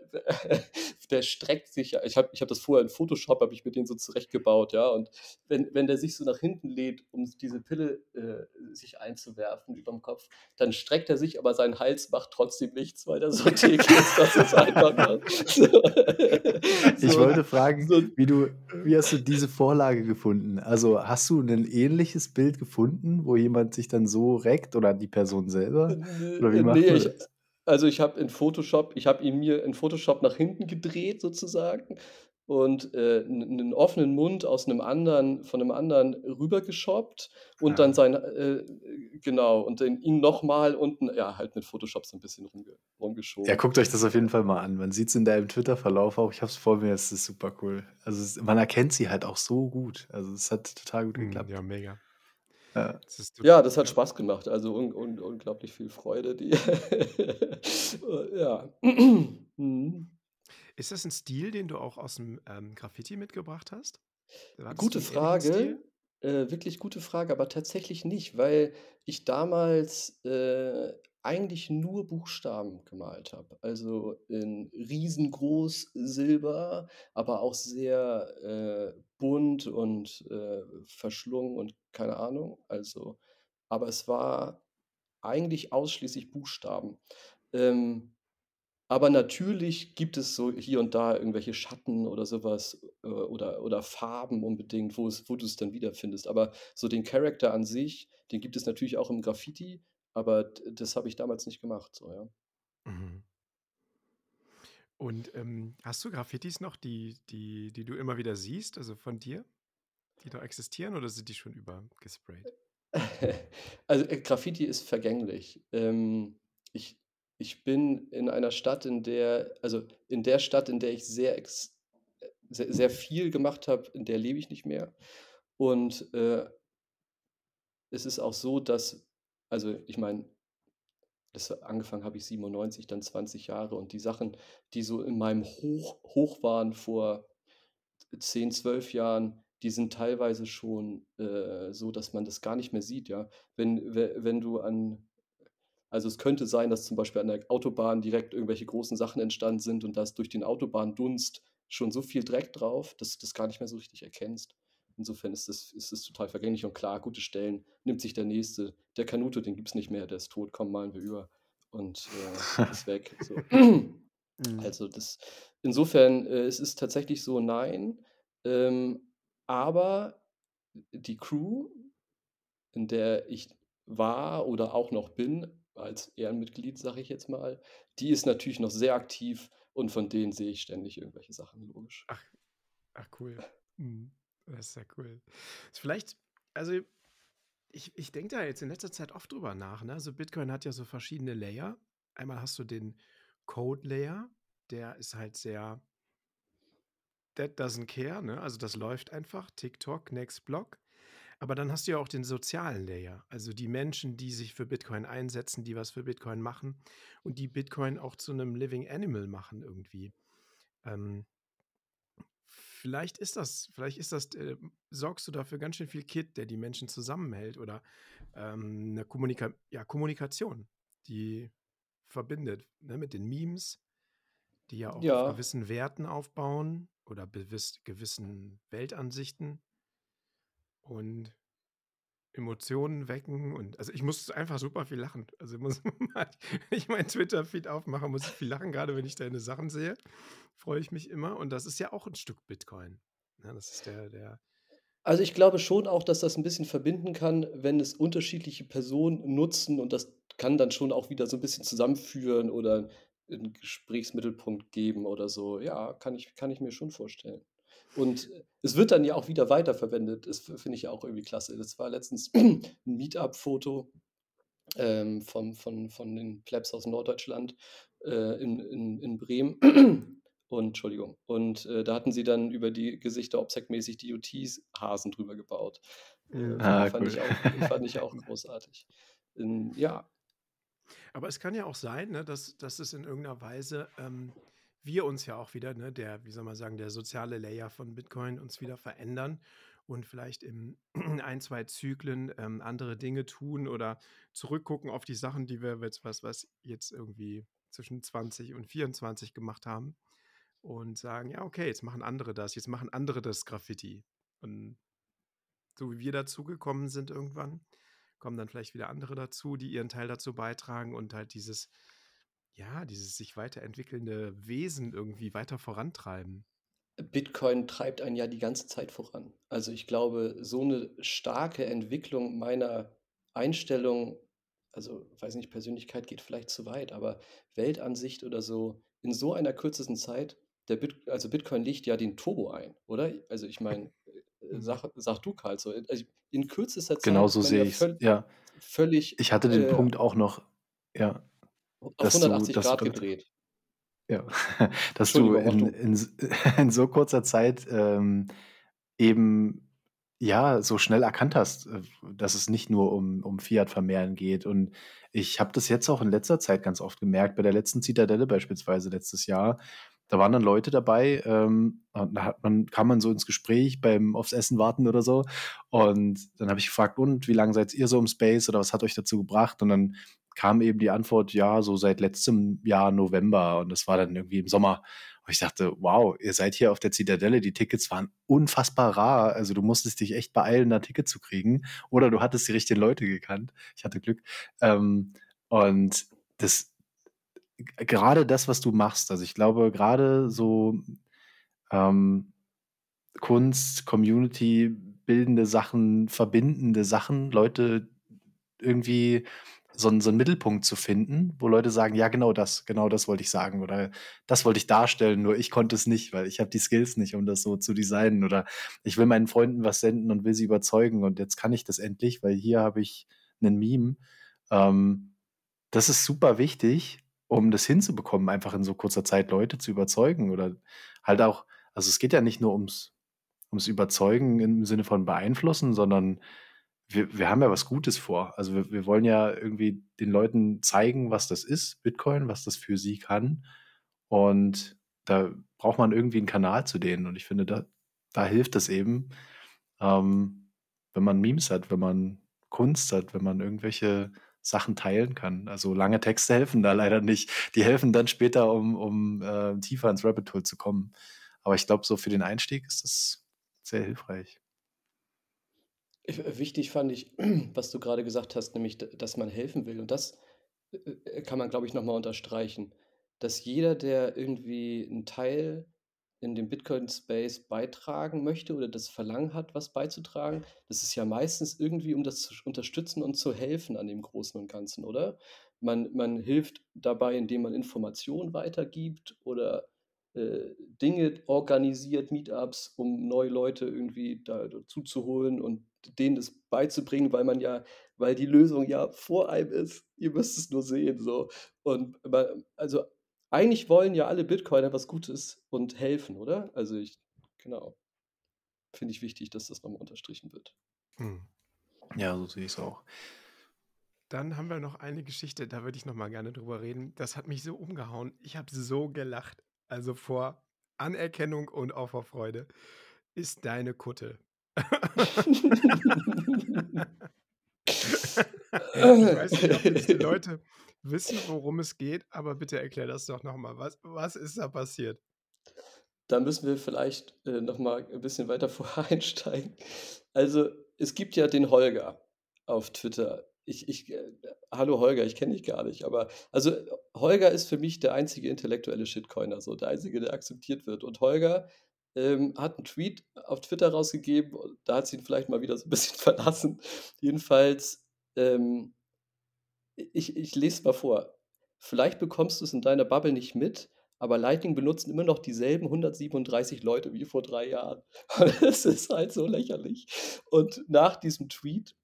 C: der streckt sich ja. Ich habe ich hab das vorher in Photoshop, habe ich mir den so zurechtgebaut, ja. Und wenn, wenn der sich so nach hinten lädt, um diese Pille äh, sich einzuwerfen über dem Kopf, dann streckt er sich, aber sein Hals macht trotzdem nichts, weil der so dick ist. Das ist einfach. So.
B: Ich wollte fragen, so. wie du, wie hast du diese Vorlage gefunden? Also hast du ein ähnliches Bild gefunden, wo jemand sich dann so reckt oder die Person selber? Oder wie macht
C: nee, ich, also ich habe in Photoshop, ich habe ihn mir in Photoshop nach hinten gedreht sozusagen und äh, einen offenen Mund aus einem anderen, von einem anderen rübergeschoppt und ah. dann sein, äh, genau, und den, ihn nochmal unten, ja, halt mit Photoshop so ein bisschen rumge rumgeschoben.
B: Ja, guckt euch das auf jeden Fall mal an. Man sieht es in deinem Twitter-Verlauf auch. Ich habe es vor mir, es ist super cool. Also es, man erkennt sie halt auch so gut. Also es hat total gut hm, geklappt.
A: Ja, mega.
C: Ja. Das ja, das hat Spaß gemacht. Also un un unglaublich viel Freude. Die ja.
A: Mhm. Ist das ein Stil, den du auch aus dem ähm, Graffiti mitgebracht hast?
C: Gute Frage. Äh, wirklich gute Frage, aber tatsächlich nicht, weil ich damals äh, eigentlich nur Buchstaben gemalt habe. Also in riesengroß Silber, aber auch sehr äh, bunt und äh, verschlungen und keine Ahnung. Also, aber es war eigentlich ausschließlich Buchstaben. Ähm, aber natürlich gibt es so hier und da irgendwelche Schatten oder sowas äh, oder, oder Farben unbedingt, wo, es, wo du es dann wiederfindest. Aber so den Charakter an sich, den gibt es natürlich auch im Graffiti, aber das habe ich damals nicht gemacht. So, ja. Mhm.
A: Und ähm, hast du Graffitis noch, die, die, die du immer wieder siehst, also von dir, die noch existieren oder sind die schon übergesprayt?
C: Also äh, Graffiti ist vergänglich. Ähm, ich, ich bin in einer Stadt, in der, also in der Stadt, in der ich sehr, ex, sehr, sehr viel gemacht habe, in der lebe ich nicht mehr. Und äh, es ist auch so, dass, also ich meine, das angefangen habe ich 97, dann 20 Jahre und die Sachen, die so in meinem Hoch, Hoch waren vor 10, 12 Jahren, die sind teilweise schon äh, so, dass man das gar nicht mehr sieht, ja. Wenn, wenn du an, also es könnte sein, dass zum Beispiel an der Autobahn direkt irgendwelche großen Sachen entstanden sind und da ist durch den Autobahndunst schon so viel Dreck drauf, dass du das gar nicht mehr so richtig erkennst. Insofern ist das, ist das total vergänglich und klar, gute Stellen nimmt sich der nächste. Der Kanuto, den gibt es nicht mehr, der ist tot, komm, malen wir über und äh, ist weg. So. Mhm. Also das, insofern, äh, es ist tatsächlich so, nein. Ähm, aber die Crew, in der ich war oder auch noch bin, als Ehrenmitglied, sage ich jetzt mal, die ist natürlich noch sehr aktiv und von denen sehe ich ständig irgendwelche Sachen, logisch.
A: Ach, ach cool. Mhm. Das ist ja cool. Vielleicht, also ich, ich denke da jetzt in letzter Zeit oft drüber nach. Ne? Also Bitcoin hat ja so verschiedene Layer. Einmal hast du den Code-Layer, der ist halt sehr that doesn't care, ne? Also das läuft einfach, TikTok, Next Block. Aber dann hast du ja auch den sozialen Layer, also die Menschen, die sich für Bitcoin einsetzen, die was für Bitcoin machen und die Bitcoin auch zu einem Living Animal machen irgendwie. Ähm, vielleicht ist das, vielleicht ist das, äh, sorgst du dafür ganz schön viel Kit, der die Menschen zusammenhält oder ähm, eine Kommunika ja, Kommunikation, die verbindet, ne, mit den Memes, die ja auch ja. auf gewissen Werten aufbauen oder gewiss, gewissen Weltansichten und Emotionen wecken und also ich muss einfach super viel lachen. Also muss, wenn ich meinen Twitter-Feed aufmache, muss ich viel lachen, gerade wenn ich deine Sachen sehe. Freue ich mich immer. Und das ist ja auch ein Stück Bitcoin. Ja, das ist der, der.
C: Also ich glaube schon auch, dass das ein bisschen verbinden kann, wenn es unterschiedliche Personen nutzen und das kann dann schon auch wieder so ein bisschen zusammenführen oder einen Gesprächsmittelpunkt geben oder so. Ja, kann ich, kann ich mir schon vorstellen. Und es wird dann ja auch wieder weiterverwendet. Das finde ich ja auch irgendwie klasse. Das war letztens ein Meetup-Foto ähm, von, von, von den Plebs aus Norddeutschland äh, in, in, in Bremen. Und Entschuldigung. Und äh, da hatten sie dann über die Gesichter obsec-mäßig DOT-Hasen drüber gebaut. Äh, ah, fand, cool. ich auch, fand ich auch großartig. In, ja.
A: Aber es kann ja auch sein, ne, dass, dass es in irgendeiner Weise ähm, wir uns ja auch wieder, ne, der, wie soll man sagen, der soziale Layer von Bitcoin uns wieder verändern und vielleicht in ein, zwei Zyklen ähm, andere Dinge tun oder zurückgucken auf die Sachen, die wir jetzt, was, was jetzt irgendwie zwischen 20 und 24 gemacht haben und sagen, ja, okay, jetzt machen andere das, jetzt machen andere das Graffiti. Und so wie wir dazugekommen sind irgendwann, kommen dann vielleicht wieder andere dazu, die ihren Teil dazu beitragen und halt dieses, ja, dieses sich weiterentwickelnde Wesen irgendwie weiter vorantreiben.
C: Bitcoin treibt einen ja die ganze Zeit voran. Also ich glaube, so eine starke Entwicklung meiner Einstellung, also weiß nicht, Persönlichkeit geht vielleicht zu weit, aber Weltansicht oder so, in so einer kürzesten Zeit, Bit, also Bitcoin legt ja den Turbo ein, oder? Also ich meine. Sag, sag du Karl, so, also in kürzester Zeit
B: Genau so sehe ich es. Ja.
C: völlig
B: Ich hatte den
C: äh,
B: Punkt auch noch, ja,
C: auf
B: dass du,
C: 180
B: dass du
C: Grad
B: dann,
C: gedreht.
B: ja, dass du in,
C: du.
B: in, in so kurzer Zeit ähm, eben ja so schnell erkannt hast, äh, dass es nicht nur um, um Fiat-Vermehren geht. Und ich habe das jetzt auch in letzter Zeit ganz oft gemerkt, bei der letzten Zitadelle beispielsweise letztes Jahr. Da waren dann Leute dabei, ähm, da hat man, kam man so ins Gespräch beim aufs Essen warten oder so. Und dann habe ich gefragt, und wie lange seid ihr so im Space oder was hat euch dazu gebracht? Und dann kam eben die Antwort, ja, so seit letztem Jahr November. Und das war dann irgendwie im Sommer. Und ich dachte, wow, ihr seid hier auf der Zitadelle, die Tickets waren unfassbar rar. Also du musstest dich echt beeilen, da Ticket zu kriegen. Oder du hattest die richtigen Leute gekannt. Ich hatte Glück. Ähm, und das, gerade das, was du machst, also ich glaube, gerade so ähm, Kunst, Community, bildende Sachen, verbindende Sachen, Leute irgendwie so, einen- so einen Mittelpunkt zu finden, wo Leute sagen, ja, genau das, genau das wollte ich sagen oder das wollte ich darstellen, nur ich konnte es nicht, weil ich habe die Skills nicht, um das so zu designen oder ich will meinen Freunden was senden und will sie überzeugen und jetzt kann ich das endlich, weil hier habe ich einen Meme. Ähm, das ist super wichtig, um das hinzubekommen, einfach in so kurzer Zeit Leute zu überzeugen oder halt auch, also es geht ja nicht nur ums, ums Überzeugen im Sinne von beeinflussen, sondern wir, wir haben ja was Gutes vor. Also wir, wir wollen ja irgendwie den Leuten zeigen, was das ist, Bitcoin, was das für sie kann. Und da braucht man irgendwie einen Kanal zu denen. Und ich finde, da, da hilft es eben, ähm, wenn man Memes hat, wenn man Kunst hat, wenn man irgendwelche Sachen teilen kann. Also lange Texte helfen da leider nicht. Die helfen dann später, um, um äh, tiefer ins Rabbit Hole zu kommen. Aber ich glaube, so für den Einstieg ist das sehr hilfreich.
C: Äh, Wichtig fand ich, was du gerade gesagt hast, nämlich, dass man helfen will. Und das äh, äh, kann man, glaube ich, nochmal unterstreichen. Dass jeder, der irgendwie einen Teil in dem Bitcoin-Space beitragen möchte oder das Verlangen hat, was beizutragen, das ist ja meistens irgendwie, um das zu unterstützen und zu helfen an dem Großen und Ganzen, oder? Man, man hilft dabei, indem man Informationen weitergibt oder äh, Dinge organisiert, Meetups, um neue Leute irgendwie dazu zu holen und denen das beizubringen, weil man ja, weil die Lösung ja vor einem ist. Ihr müsst es nur sehen, so. Und also eigentlich wollen ja alle Bitcoiner was Gutes und helfen, oder? Also ich, genau. Finde ich wichtig, dass das nochmal unterstrichen wird.
A: Hm.
B: Ja, so sehe ich es auch.
A: Dann haben wir noch eine Geschichte, da würde ich noch mal gerne drüber reden. Das hat mich so umgehauen. Ich habe so gelacht. Also vor Anerkennung und auch vor Freude. Ist deine Kutte. ich weiß nicht, ob jetzt die Leute wissen, worum es geht, aber bitte erklär das doch noch mal. Was, was ist da passiert?
C: Da müssen wir vielleicht äh, noch mal ein bisschen weiter vorher einsteigen. Also es gibt ja den Holger auf Twitter. Ich, ich, äh, hallo Holger, ich kenne dich gar nicht, aber also Holger ist für mich der einzige intellektuelle Shitcoiner, so der einzige, der akzeptiert wird. Und Holger ähm, hat einen Tweet auf Twitter rausgegeben, da hat sie ihn vielleicht mal wieder so ein bisschen verlassen. Jedenfalls, ähm, ich, ich lese es mal vor. Vielleicht bekommst du es in deiner Bubble nicht mit, aber Lightning benutzen immer noch dieselben 137 Leute wie vor drei Jahren. Es ist halt so lächerlich. Und nach diesem Tweet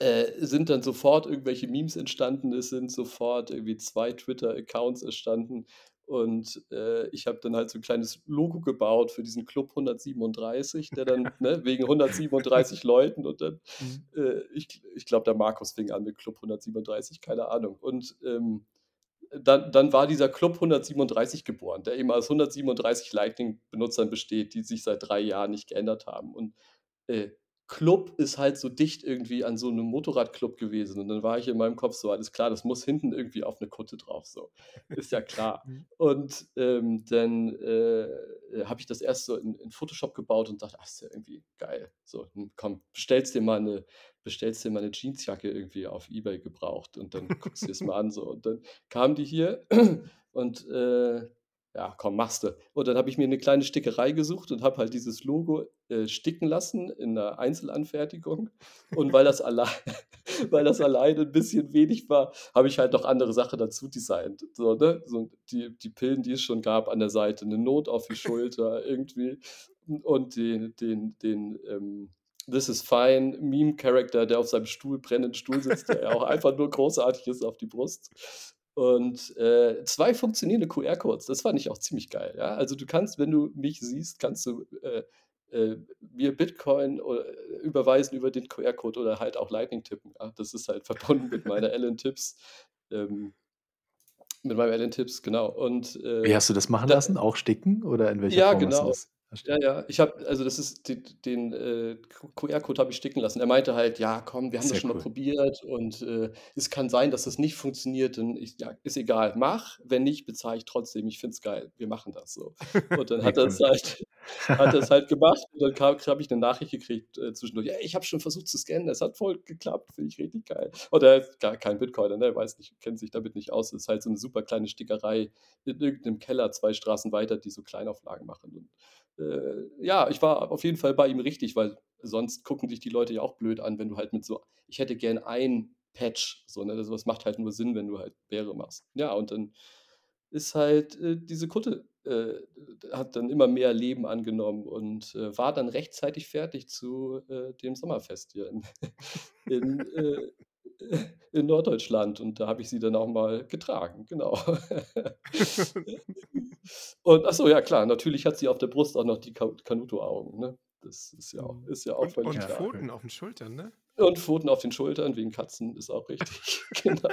C: äh, sind dann sofort irgendwelche Memes entstanden. Es sind sofort irgendwie zwei Twitter-Accounts entstanden. Und äh, ich habe dann halt so ein kleines Logo gebaut für diesen Club 137, der dann ne, wegen 137 Leuten und dann, äh, ich, ich glaube, der Markus fing an mit Club 137, keine Ahnung. Und ähm, dann, dann war dieser Club 137 geboren, der eben aus 137 Lightning-Benutzern besteht, die sich seit drei Jahren nicht geändert haben. Und äh, Club ist halt so dicht irgendwie an so einem Motorradclub gewesen. Und dann war ich in meinem Kopf so, alles klar, das muss hinten irgendwie auf eine Kutte drauf. So. Ist ja klar.
A: Mhm.
C: und ähm, dann äh, habe ich das erst so in, in, Photoshop gebaut und dachte, ach, ist ja irgendwie geil. So, hm, komm, bestellst dir mal eine, bestellst dir mal eine Jeansjacke irgendwie auf Ebay gebraucht und dann guckst du es mal an. So. Und dann kam die hier und äh, ja, komm, machst du. Und dann habe ich mir eine kleine Stickerei gesucht und habe halt dieses Logo äh, sticken lassen in einer Einzelanfertigung. Und weil das, allein, weil das alleine ein bisschen wenig war, habe ich halt noch andere Sachen dazu designt. So, ne? so die, die Pillen, die es schon gab an der Seite, eine Not auf die Schulter irgendwie und den, den, den ähm, This is Fine Meme-Character, der auf seinem Stuhl, brennenden Stuhl sitzt, der ja auch einfach nur großartig ist auf die Brust. Und äh, zwei funktionierende QR-Codes, das fand ich auch ziemlich geil. Ja? Also du kannst, wenn du mich siehst, kannst du äh, äh, mir Bitcoin äh, überweisen über den QR-Code oder halt auch Lightning tippen. Ja? Das ist halt verbunden mit meiner Ellen Tips. Ähm, mit meinem Ellen Tips, genau. Und,
B: Wie äh, hast du das machen da, lassen? Auch sticken oder in welcher
C: ja,
B: Form
C: genau.
B: hast du das?
C: Ja, ja, ich habe, also das ist den, den äh, QR-Code habe ich sticken lassen. Er meinte halt, ja, komm, wir haben das
B: Sehr
C: schon mal
B: cool.
C: probiert und äh, es kann sein, dass das nicht funktioniert. Und ich, ja, ist egal, mach. Wenn nicht, bezahle ich trotzdem. Ich finde es geil. Wir machen das so. Und dann hat er es halt, hat es halt gemacht und dann habe ich eine Nachricht gekriegt äh, zwischendurch. Ja, ich habe schon versucht zu scannen, es hat voll geklappt, finde ich richtig geil. Und er ist gar kein Bitcoiner, ne? weiß nicht, kennt sich damit nicht aus. Es ist halt so eine super kleine Stickerei in irgendeinem Keller zwei Straßen weiter, die so Kleinauflagen machen. Und äh, ja, ich war auf jeden Fall bei ihm richtig, weil sonst gucken dich die Leute ja auch blöd an, wenn du halt mit so, ich hätte gern ein Patch, so, ne? Das macht halt nur Sinn, wenn du halt Beere machst. Ja, und dann ist halt äh, diese Kutte äh, hat dann immer mehr Leben angenommen und äh, war dann rechtzeitig fertig zu äh, dem Sommerfest hier in, in, äh, in Norddeutschland. Und da habe ich sie dann auch mal getragen, genau. Und achso, ja klar, natürlich hat sie auf der Brust auch noch die Ka- Kanuto-Augen, ne? Das ist ja auch,
A: Mhm.
C: ist ja auch
A: Und, und. Pfoten auf den Schultern, ne?
C: Und Pfoten auf den Schultern wegen Katzen ist auch richtig. genau.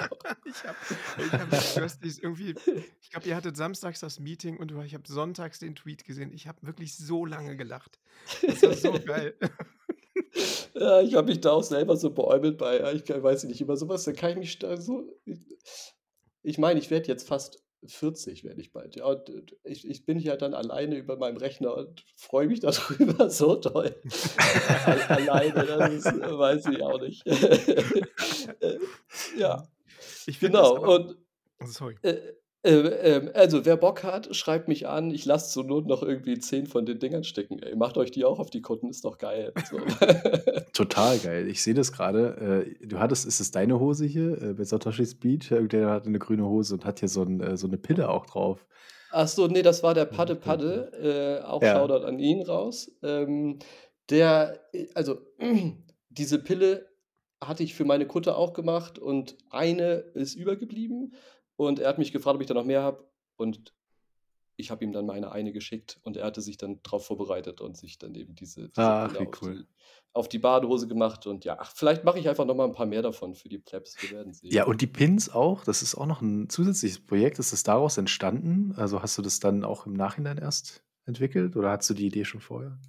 A: Ich habe, ich hab, irgendwie, ich glaube, ihr hattet samstags das Meeting und ich habe sonntags den Tweet gesehen. Ich habe wirklich so lange gelacht. Das war so geil.
C: Ja, ich habe mich da auch selber so beäumelt bei, ja, ich weiß nicht, über sowas, da kann ich mich da so. Ich, ich meine, ich werde jetzt fast 40, werde ich bald. Ja, und ich, ich bin hier dann alleine über meinem Rechner und freue mich darüber so toll. Al- alleine, das ist, weiß ich auch nicht. Äh, ja,
A: Ich finde das
C: genau.
A: aber.
C: Und
A: Sorry.
C: Äh, äh, ähm, also, wer Bock hat, schreibt mich an. Ich lasse zur Not noch irgendwie 10 von den Dingern stecken. Ey. Macht euch die auch auf die Kutten, ist doch geil. So.
B: Total geil. Ich sehe das gerade. Äh, du hattest, ist es deine Hose hier äh, bei Satoshis Beach? Irgendwer hat eine grüne Hose und hat hier so, ein, äh, so eine Pille auch drauf.
C: Ach so, nee, das war der Padde. Padde. Äh, auch
B: Ja.
C: Shoutout an ihn raus. Ähm, der, also, diese Pille hatte ich für meine Kutte auch gemacht und eine ist übergeblieben. Und er hat mich gefragt, ob ich da noch mehr habe. Und ich habe ihm dann meine eine geschickt und er hatte sich dann darauf vorbereitet und sich dann eben diese, diese
B: Ach,
C: auf
B: cool.
C: die, auf die Badehose gemacht. Und ja, ach, vielleicht mache ich einfach noch mal ein paar mehr davon für die Plebs. Wir werden sehen.
B: Ja, und die Pins auch, das ist auch noch ein zusätzliches Projekt. Ist das daraus entstanden? Also hast du das dann auch im Nachhinein erst entwickelt oder hattest du die Idee schon vorher?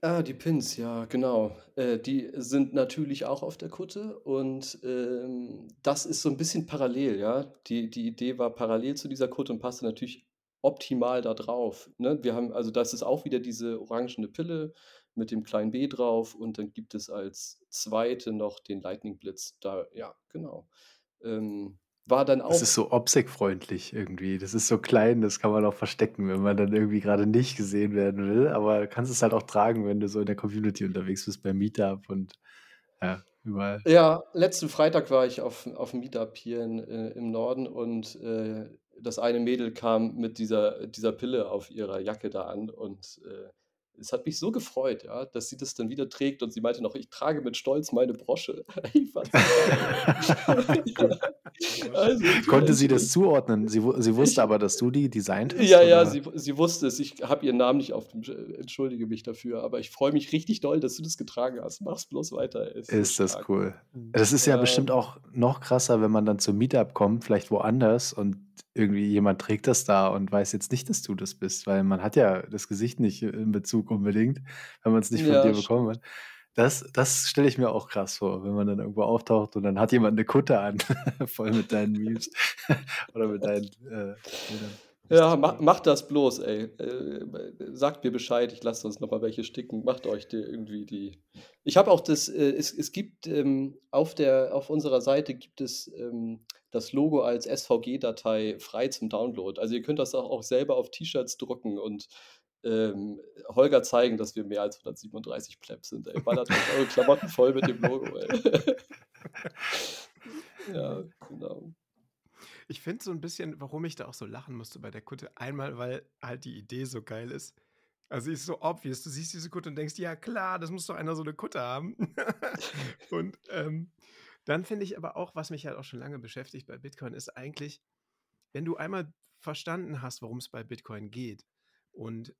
C: Ah, die Pins, ja, genau. Äh, die sind natürlich auch auf der Kutte und ähm, das ist so ein bisschen parallel, ja. Die, die Idee war parallel zu dieser Kutte und passte natürlich optimal da drauf. Ne? Wir haben, also das ist auch wieder diese orangene Pille mit dem kleinen B drauf und dann gibt es als zweite noch den Lightning Blitz. Da, ja, genau. Ähm, war dann
B: Das ist
C: auch
B: so obsec-freundlich irgendwie. Das ist so klein, das kann man auch verstecken, wenn man dann irgendwie gerade nicht gesehen werden will. Aber du kannst es halt auch tragen, wenn du so in der Community unterwegs bist, beim Meetup und ja, überall.
C: Ja, letzten Freitag war ich auf, auf dem Meetup hier in, äh, im Norden und äh, das eine Mädel kam mit dieser, dieser Pille auf ihrer Jacke da an und äh, es hat mich so gefreut, ja, dass sie das dann wieder trägt und sie meinte noch, ich trage mit Stolz meine Brosche.
B: Also, Konnte sie das zuordnen? Sie, sie wusste ich, aber, dass du die designt
C: hast? Ja, oder? ja, sie, sie wusste es. Ich habe ihren Namen nicht auf dem. Entschuldige mich dafür, aber ich freue mich richtig doll, dass du das getragen hast. Mach's bloß weiter.
B: Ist, ist das cool. Mhm. Das ist ja, ja bestimmt auch noch krasser, wenn man dann zum Meetup kommt, vielleicht woanders und irgendwie jemand trägt das da und weiß jetzt nicht, dass du das bist, weil man hat ja das Gesicht nicht in Bezug unbedingt, wenn man es nicht von ja, dir bekommen hat. Das, das stelle ich mir auch krass vor, wenn man dann irgendwo auftaucht und dann hat jemand eine Kutte an, voll mit deinen Memes oder mit deinen äh,
C: Ja, mach, macht das bloß, ey. Äh, sagt mir Bescheid, ich lasse uns nochmal welche sticken. Macht euch die irgendwie die. Ich habe auch das, äh, es, es gibt ähm, auf, der, auf unserer Seite gibt es ähm, das Logo als SVG-Datei frei zum Download. Also ihr könnt das auch, auch selber auf T-Shirts drucken und ähm, Holger zeigen, dass wir mehr als 137 Plebs sind. Ey. Ballert euch eure Klamotten voll mit dem Logo. Ey.
A: ja, genau. Ich finde so ein bisschen, warum ich da auch so lachen musste bei der Kutte. Einmal, weil halt die Idee so geil ist. Also, sie ist so obvious. Du siehst diese Kutte und denkst, ja klar, das muss doch einer so eine Kutte haben. und ähm, dann finde ich aber auch, was mich halt auch schon lange beschäftigt bei Bitcoin, ist eigentlich, wenn du einmal verstanden hast, worum es bei Bitcoin geht und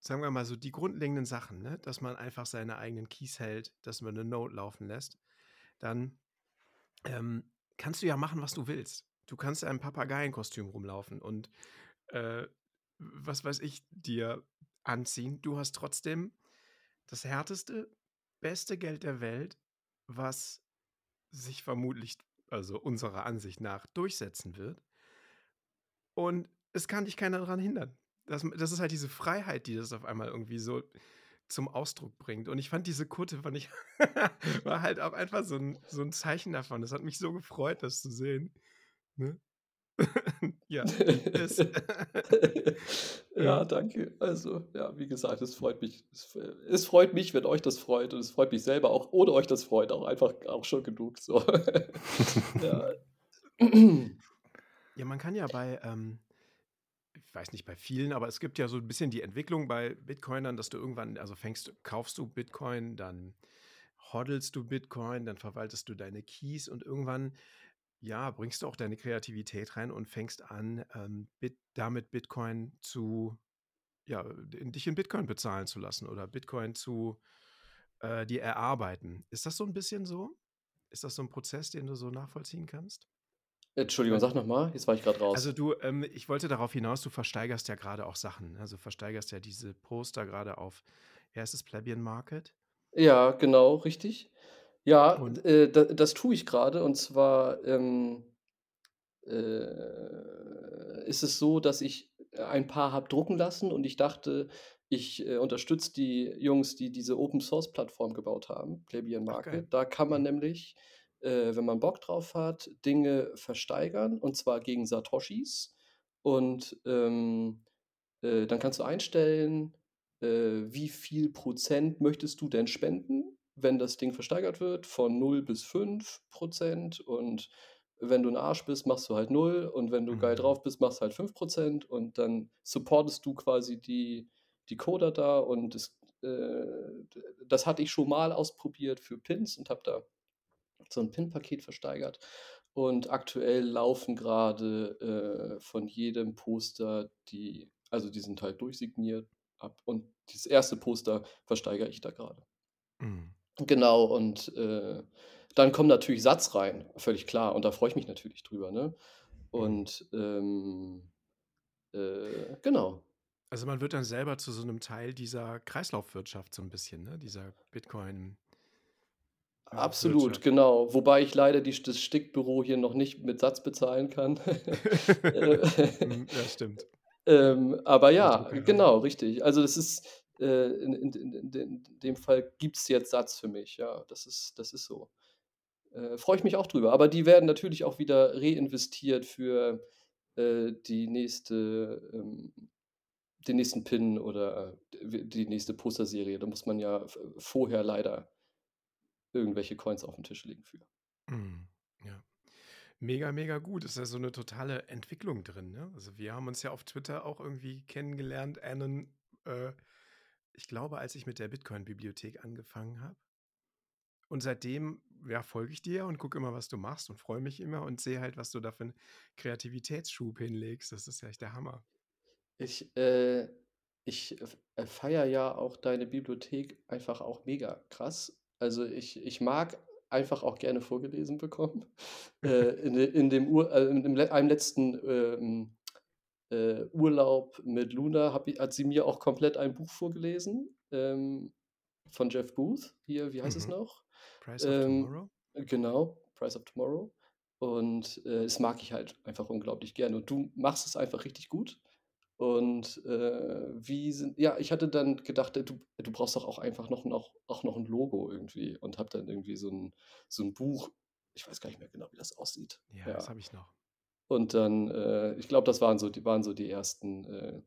A: sagen wir mal so, die grundlegenden Sachen, ne? dass man einfach seine eigenen Keys hält, dass man eine Node laufen lässt, dann ähm, kannst du ja machen, was du willst. Du kannst ja im Papageienkostüm rumlaufen und äh, was weiß ich dir anziehen. Du hast trotzdem das härteste, beste Geld der Welt, was sich vermutlich, also unserer Ansicht nach, durchsetzen wird. Und es kann dich keiner daran hindern das, das ist halt diese Freiheit, die das auf einmal irgendwie so zum Ausdruck bringt. Und ich fand diese Kutte, fand ich, war halt auch einfach so ein, so ein Zeichen davon. Das hat mich so gefreut, das zu sehen. Ne?
C: ja, ja, danke. Also, ja, wie gesagt, es freut mich. Es, es, freut mich, wenn euch das freut. Und es freut mich selber auch, ohne euch das freut, auch einfach auch schon genug. So.
A: ja. ja, man kann ja bei, ähm, ich weiß nicht bei vielen, aber es gibt ja so ein bisschen die Entwicklung bei Bitcoinern, dass du irgendwann, also fängst, kaufst du Bitcoin, dann hoddelst du Bitcoin, dann verwaltest du deine Keys und irgendwann, ja, bringst du auch deine Kreativität rein und fängst an, ähm, Bit, damit Bitcoin zu, ja, in, dich in Bitcoin bezahlen zu lassen oder Bitcoin zu äh, dir erarbeiten. Ist das so ein bisschen so? Ist das so ein Prozess, den du so nachvollziehen kannst?
C: Entschuldigung, sag nochmal, jetzt war ich gerade raus.
A: Also du, ähm, ich wollte darauf hinaus, du versteigerst ja gerade auch Sachen. Also versteigerst ja diese Poster gerade auf, ja, ist es Plebeian Market?
C: Ja, genau, richtig. Ja, Und äh, da, das tue ich gerade. Und zwar ähm, äh, ist es so, dass ich ein paar habe drucken lassen und ich dachte, ich äh, unterstütze die Jungs, die diese Open Source Plattform gebaut haben, Plebeian Market. Da kann man mhm. nämlich äh, wenn man Bock drauf hat, Dinge versteigern und zwar gegen Satoshis. Und ähm, äh, dann kannst du einstellen, äh, wie viel Prozent möchtest du denn spenden, wenn das Ding versteigert wird, von 0 bis 5 Prozent. Und wenn du ein Arsch bist, machst du halt 0. Und wenn du mhm. geil drauf bist, machst du halt 5 Prozent. Und dann supportest du quasi die, die Coder da. Und das, äh, das hatte ich schon mal ausprobiert für Pins und habe da so ein PIN-Paket versteigert. Und aktuell laufen gerade äh, von jedem Poster die, also die sind halt durchsigniert ab. Und das erste Poster versteigere ich da gerade. Mhm. Genau, und äh, dann kommt natürlich Satz rein, völlig klar. Und da freue ich mich natürlich drüber. Ne? Und ähm, äh, genau.
A: Also man wird dann selber zu so einem Teil dieser Kreislaufwirtschaft so ein bisschen, ne? dieser Bitcoin.
C: Absolut, Wirtschaft. genau. Wobei ich leider die, das Stickbüro hier noch nicht mit Satz bezahlen kann.
A: Mhm, ja, stimmt.
C: Ähm, aber ja, genau, richtig. Also das ist, äh, in, in, in, in, dem Fall gibt es jetzt Satz für mich, ja, das ist, das ist so. Äh, Freue ich mich auch drüber. Aber die werden natürlich auch wieder reinvestiert für äh, die nächste, ähm, den nächsten Pin oder äh, die nächste Posterserie. Da muss man ja vorher leider irgendwelche Coins auf dem Tisch liegen für.
A: Mhm, ja. Mega, mega gut. Ist ja so eine totale Entwicklung drin. Ne? Also wir haben uns ja auf Twitter auch irgendwie kennengelernt, Anon, äh, ich glaube, als ich mit der Bitcoin-Bibliothek angefangen habe. Und seitdem ja, folge ich dir und gucke immer, was du machst und freue mich immer und sehe halt, was du da für einen Kreativitätsschub hinlegst. Das ist ja echt der Hammer.
C: Ich, äh, ich äh, feiere ja auch deine Bibliothek einfach auch mega krass. Also ich, ich mag einfach auch gerne vorgelesen bekommen. Äh, in, in dem Ur, äh, in einem letzten ähm, äh, Urlaub mit Luna hab, hat sie mir auch komplett ein Buch vorgelesen ähm, von Jeff Booth. Hier, wie heißt es
A: Mhm.
C: noch?
A: Price of
C: Ähm,
A: Tomorrow?
C: genau, Price of Tomorrow. Und äh, das mag ich halt einfach unglaublich gerne. Und du machst es einfach richtig gut. Und äh, wie sind, ja, ich hatte dann gedacht, äh, du, du brauchst doch auch einfach noch, noch, auch noch ein Logo irgendwie und hab dann irgendwie so ein, so ein Buch, ich weiß gar nicht mehr genau, wie das aussieht.
A: Ja,
C: Ja.
A: das habe ich noch.
C: Und dann, äh, ich glaube, das waren so, die waren so die ersten äh,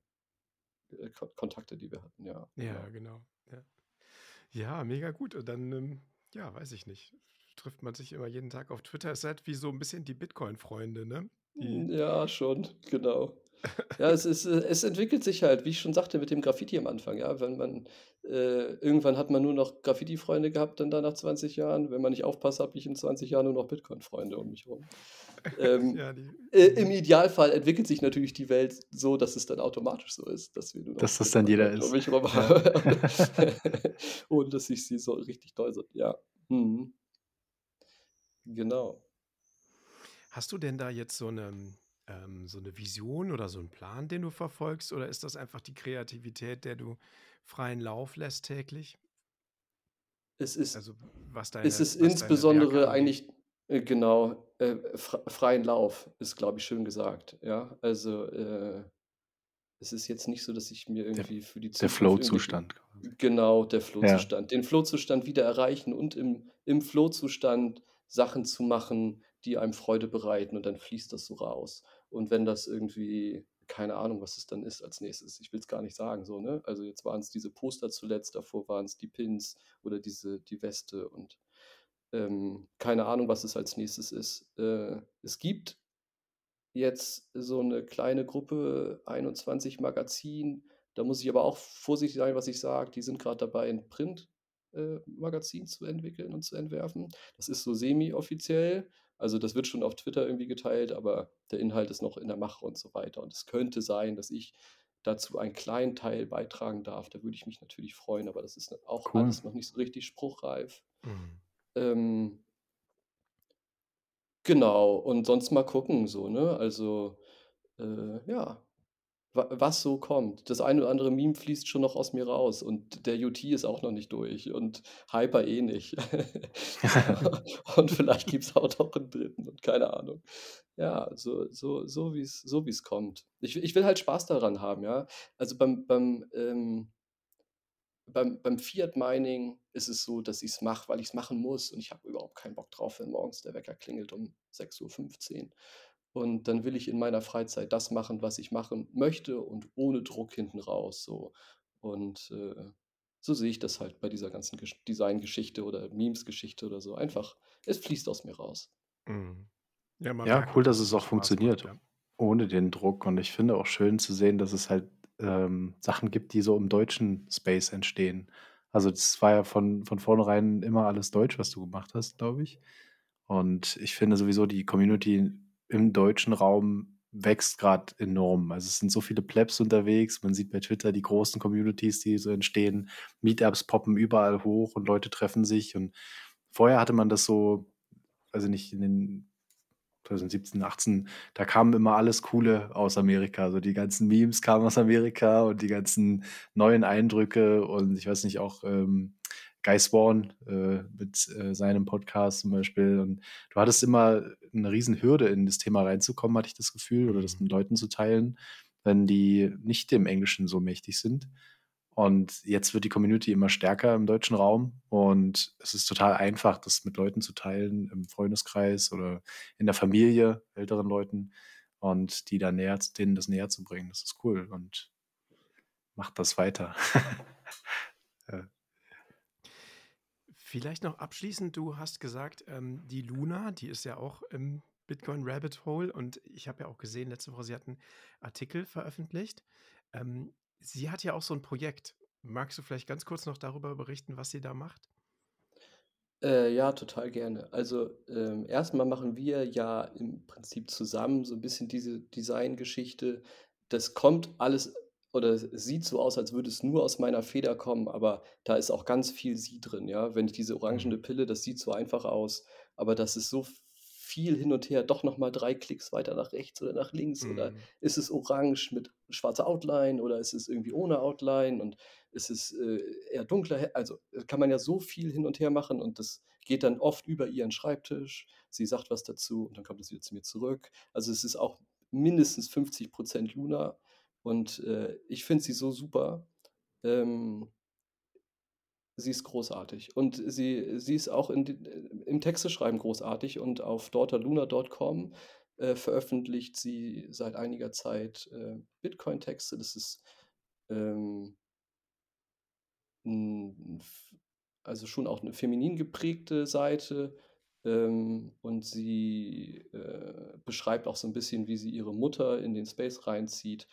C: äh, Kon Kontakte, die wir hatten, ja.
A: Ja,
C: Genau.
A: Ja, ja mega gut. Und dann, ähm, ja, weiß ich nicht. Trifft man sich immer jeden Tag auf Twitter. Ist halt wie so ein bisschen die Bitcoin-Freunde, ne? Die,
C: Ja, schon, genau. Ja, es ist, äh, es entwickelt sich halt, wie ich schon sagte, mit dem Graffiti am Anfang, ja. Wenn man, äh, irgendwann hat man nur noch Graffiti-Freunde gehabt, dann da nach 20 Jahren. Wenn man nicht aufpasst, habe ich in 20 Jahren nur noch Bitcoin-Freunde um mich rum. Ähm,
A: ja,
C: äh, Im
A: mhm.
C: Idealfall entwickelt sich natürlich die Welt so, dass es dann automatisch so ist, dass wir nur noch
B: Dass das dann jeder
C: Bitcoin-Freunde um
B: ist.
C: mich rum
B: Ja.
C: haben. Ohne dass ich sie so richtig doll sind, ja. Mhm. Genau.
A: Hast du denn da jetzt so eine, ähm, so eine Vision oder so einen Plan, den du verfolgst? Oder ist das einfach die Kreativität, der du freien Lauf lässt täglich?
C: Es ist
A: Also was
C: es
A: deine,
C: ist
A: was deine Werke
C: insbesondere eigentlich, äh, genau, äh, fr freien Lauf ist, glaube ich, schön gesagt, ja. Also, äh, es ist jetzt nicht so, dass ich mir
B: Der,
C: irgendwie für die
B: der
C: Zukunft irgendwelche
B: Flow-Zustand
C: genau, der
B: Ja,
C: Flow-Zustand. Den Flow-Zustand wieder erreichen und im im Flow-Zustand Sachen zu machen, die einem Freude bereiten und dann fließt das so raus. Und wenn das irgendwie keine Ahnung, was es dann ist als Nächstes. Ich will es gar nicht sagen so, ne? Also, jetzt waren es diese Poster zuletzt, davor waren es die Pins oder diese die Weste und, ähm, keine Ahnung, was es als Nächstes ist. Äh, es gibt jetzt so eine kleine Gruppe, 21 Magazin. Da muss ich aber auch vorsichtig sein, was ich sage. Die sind gerade dabei, ein Print Magazin zu entwickeln und zu entwerfen. Das ist so semi-offiziell. Also, das wird schon auf Twitter irgendwie geteilt, aber der Inhalt ist noch in der Mache und so weiter. Und es könnte sein, dass ich dazu einen kleinen Teil beitragen darf. Da würde ich mich natürlich freuen, aber das ist auch
B: Cool.
C: alles noch nicht so richtig spruchreif.
A: Mhm.
C: Ähm Genau, und sonst mal gucken so, ne? Also, äh, ja, was so kommt. Das eine oder andere Meme fließt schon noch aus mir raus und der UT ist auch noch nicht durch und Hyper eh nicht. Und vielleicht gibt's auch noch 'n dritten und keine Ahnung. Ja, so so so wie's so wie's kommt. Ich ich will halt Spaß daran haben, ja? Also, beim beim, ähm beim beim Fiat Mining ist es so, dass ich's mache, weil ich's machen muss und ich habe überhaupt keinen Bock drauf, wenn morgens der Wecker klingelt um 6:15 Uhr. Und dann will ich in meiner Freizeit das machen, was ich machen möchte und ohne Druck hinten raus so. Und, äh, so sehe ich das halt bei dieser ganzen Gesch Designgeschichte oder Memes-Geschichte oder so. Einfach, es fließt aus mir raus.
A: Mhm. Ja, man
B: Ja, cool,
A: auch,
B: dass es auch funktioniert,
A: macht, ja.
B: ohne den Druck. Und ich finde auch schön zu sehen, dass es halt ähm, Sachen gibt, die so im deutschen Space entstehen. Also das war ja von, von vornherein immer alles Deutsch, was du gemacht hast, glaube ich. Und ich finde sowieso, die Community im deutschen Raum wächst gerade enorm. Also es sind so viele Plebs unterwegs. Man sieht bei Twitter die großen Communities, die so entstehen. Meetups poppen überall hoch und Leute treffen sich. Und vorher hatte man das so, also nicht in den 2017, 18, da kam immer alles Coole aus Amerika. Also die ganzen Memes kamen aus Amerika und die ganzen neuen Eindrücke und ich weiß nicht, auch ähm, Guy Swan äh, mit äh, seinem Podcast zum Beispiel. Und du hattest immer eine riesen Hürde, in das Thema reinzukommen, hatte ich das Gefühl, oder das
A: Mhm.
B: mit Leuten zu teilen, wenn die nicht dem Englischen so mächtig sind. Und jetzt wird die Community immer stärker im deutschen Raum und es ist total einfach, das mit Leuten zu teilen, im Freundeskreis oder in der Familie, älteren Leuten und die dann näher, denen das näher zu bringen. Das ist cool und macht das weiter.
A: Vielleicht noch abschließend, du hast gesagt, ähm, die Luna, die ist ja auch im Bitcoin Rabbit Hole und ich habe ja auch gesehen, letzte Woche, sie hat einen Artikel veröffentlicht. Ähm, sie hat ja auch so ein Projekt. Magst du vielleicht ganz kurz noch darüber berichten, was sie da macht?
C: Äh, ja, total gerne. Also, ähm, erst machen wir ja im Prinzip zusammen so ein bisschen diese Designgeschichte. Das kommt alles oder es sieht so aus, als würde es nur aus meiner Feder kommen, aber da ist auch ganz viel sie drin, ja? Wenn ich diese orangene
A: Mhm.
C: Pille das sieht so einfach aus, aber das ist so viel hin und her, doch noch mal 3 Klicks weiter nach rechts oder nach links oder
A: Mhm.
C: ist es orange mit schwarzer Outline oder ist es irgendwie ohne Outline und ist es, äh, eher dunkler also, äh, kann man ja so viel hin und her machen und das geht dann oft über ihren Schreibtisch. Sie sagt was dazu und dann kommt es wieder zu mir zurück. Also, es ist auch mindestens 50% Luna und, äh, ich finde sie so super. Ähm Sie ist großartig und sie sie ist auch in äh, im Texteschreiben großartig und auf daughterluna.com, äh, veröffentlicht sie seit einiger Zeit, äh, Bitcoin-Texte. Das ist, ähm 'n f also schon auch 'ne feminin geprägte Seite, ähm, und sie, äh, beschreibt auch so 'n bisschen, wie sie ihre Mutter in den Space reinzieht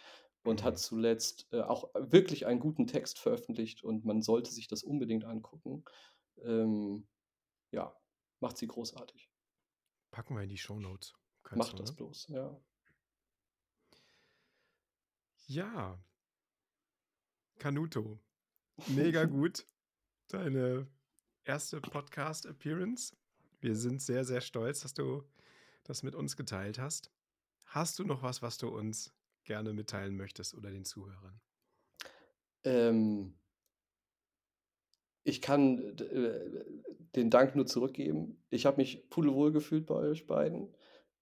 C: und hat
A: Mhm.
C: zuletzt, äh, auch wirklich einen guten Text veröffentlicht und man sollte sich das unbedingt angucken. Ähm, ja, macht sie großartig.
A: Packen wir in die Shownotes. Kannst
C: Macht das
A: ne?
C: bloß, ja.
A: Ja. Canuto, mega gut. Deine erste Podcast-Appearance. Wir sind sehr, sehr stolz, dass du das mit uns geteilt hast. Hast du noch was, was du uns gerne mitteilen möchtest oder den Zuhörern?
C: Ähm ich kann äh, den Dank nur zurückgeben. Ich habe mich pudelwohl gefühlt bei euch beiden.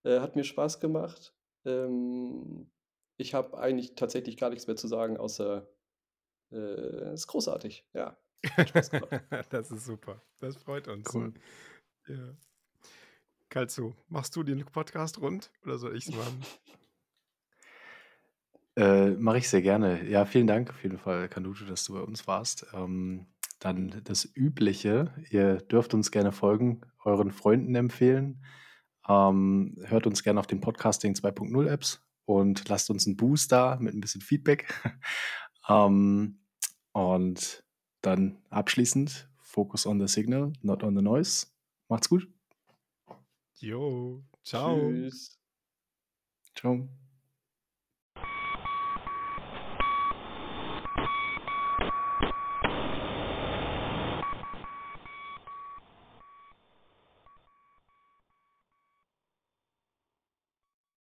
C: Äh, hat mir Spaß gemacht. Ähm, ich habe eigentlich tatsächlich gar nichts mehr zu sagen, außer, äh, ist großartig. Ja, hat Spaß gemacht.
A: Das ist super. Das freut uns.
B: Cool.
A: Ja. Kalzo, machst du den Podcast rund oder soll ich's machen?
B: Äh, mache ich sehr gerne. Ja, vielen Dank auf jeden Fall, Canuto, dass du bei uns warst. Ähm, dann das Übliche. Ihr dürft uns gerne folgen, euren Freunden empfehlen. Ähm, hört uns gerne auf den Podcasting 2.0 Apps und lasst uns 'n Boost da mit 'n bisschen Feedback. Ähm, und dann abschließend Focus on the signal, not on the noise. Macht's gut.
A: Jo, tschau.
C: Tschüss.
B: Tschau.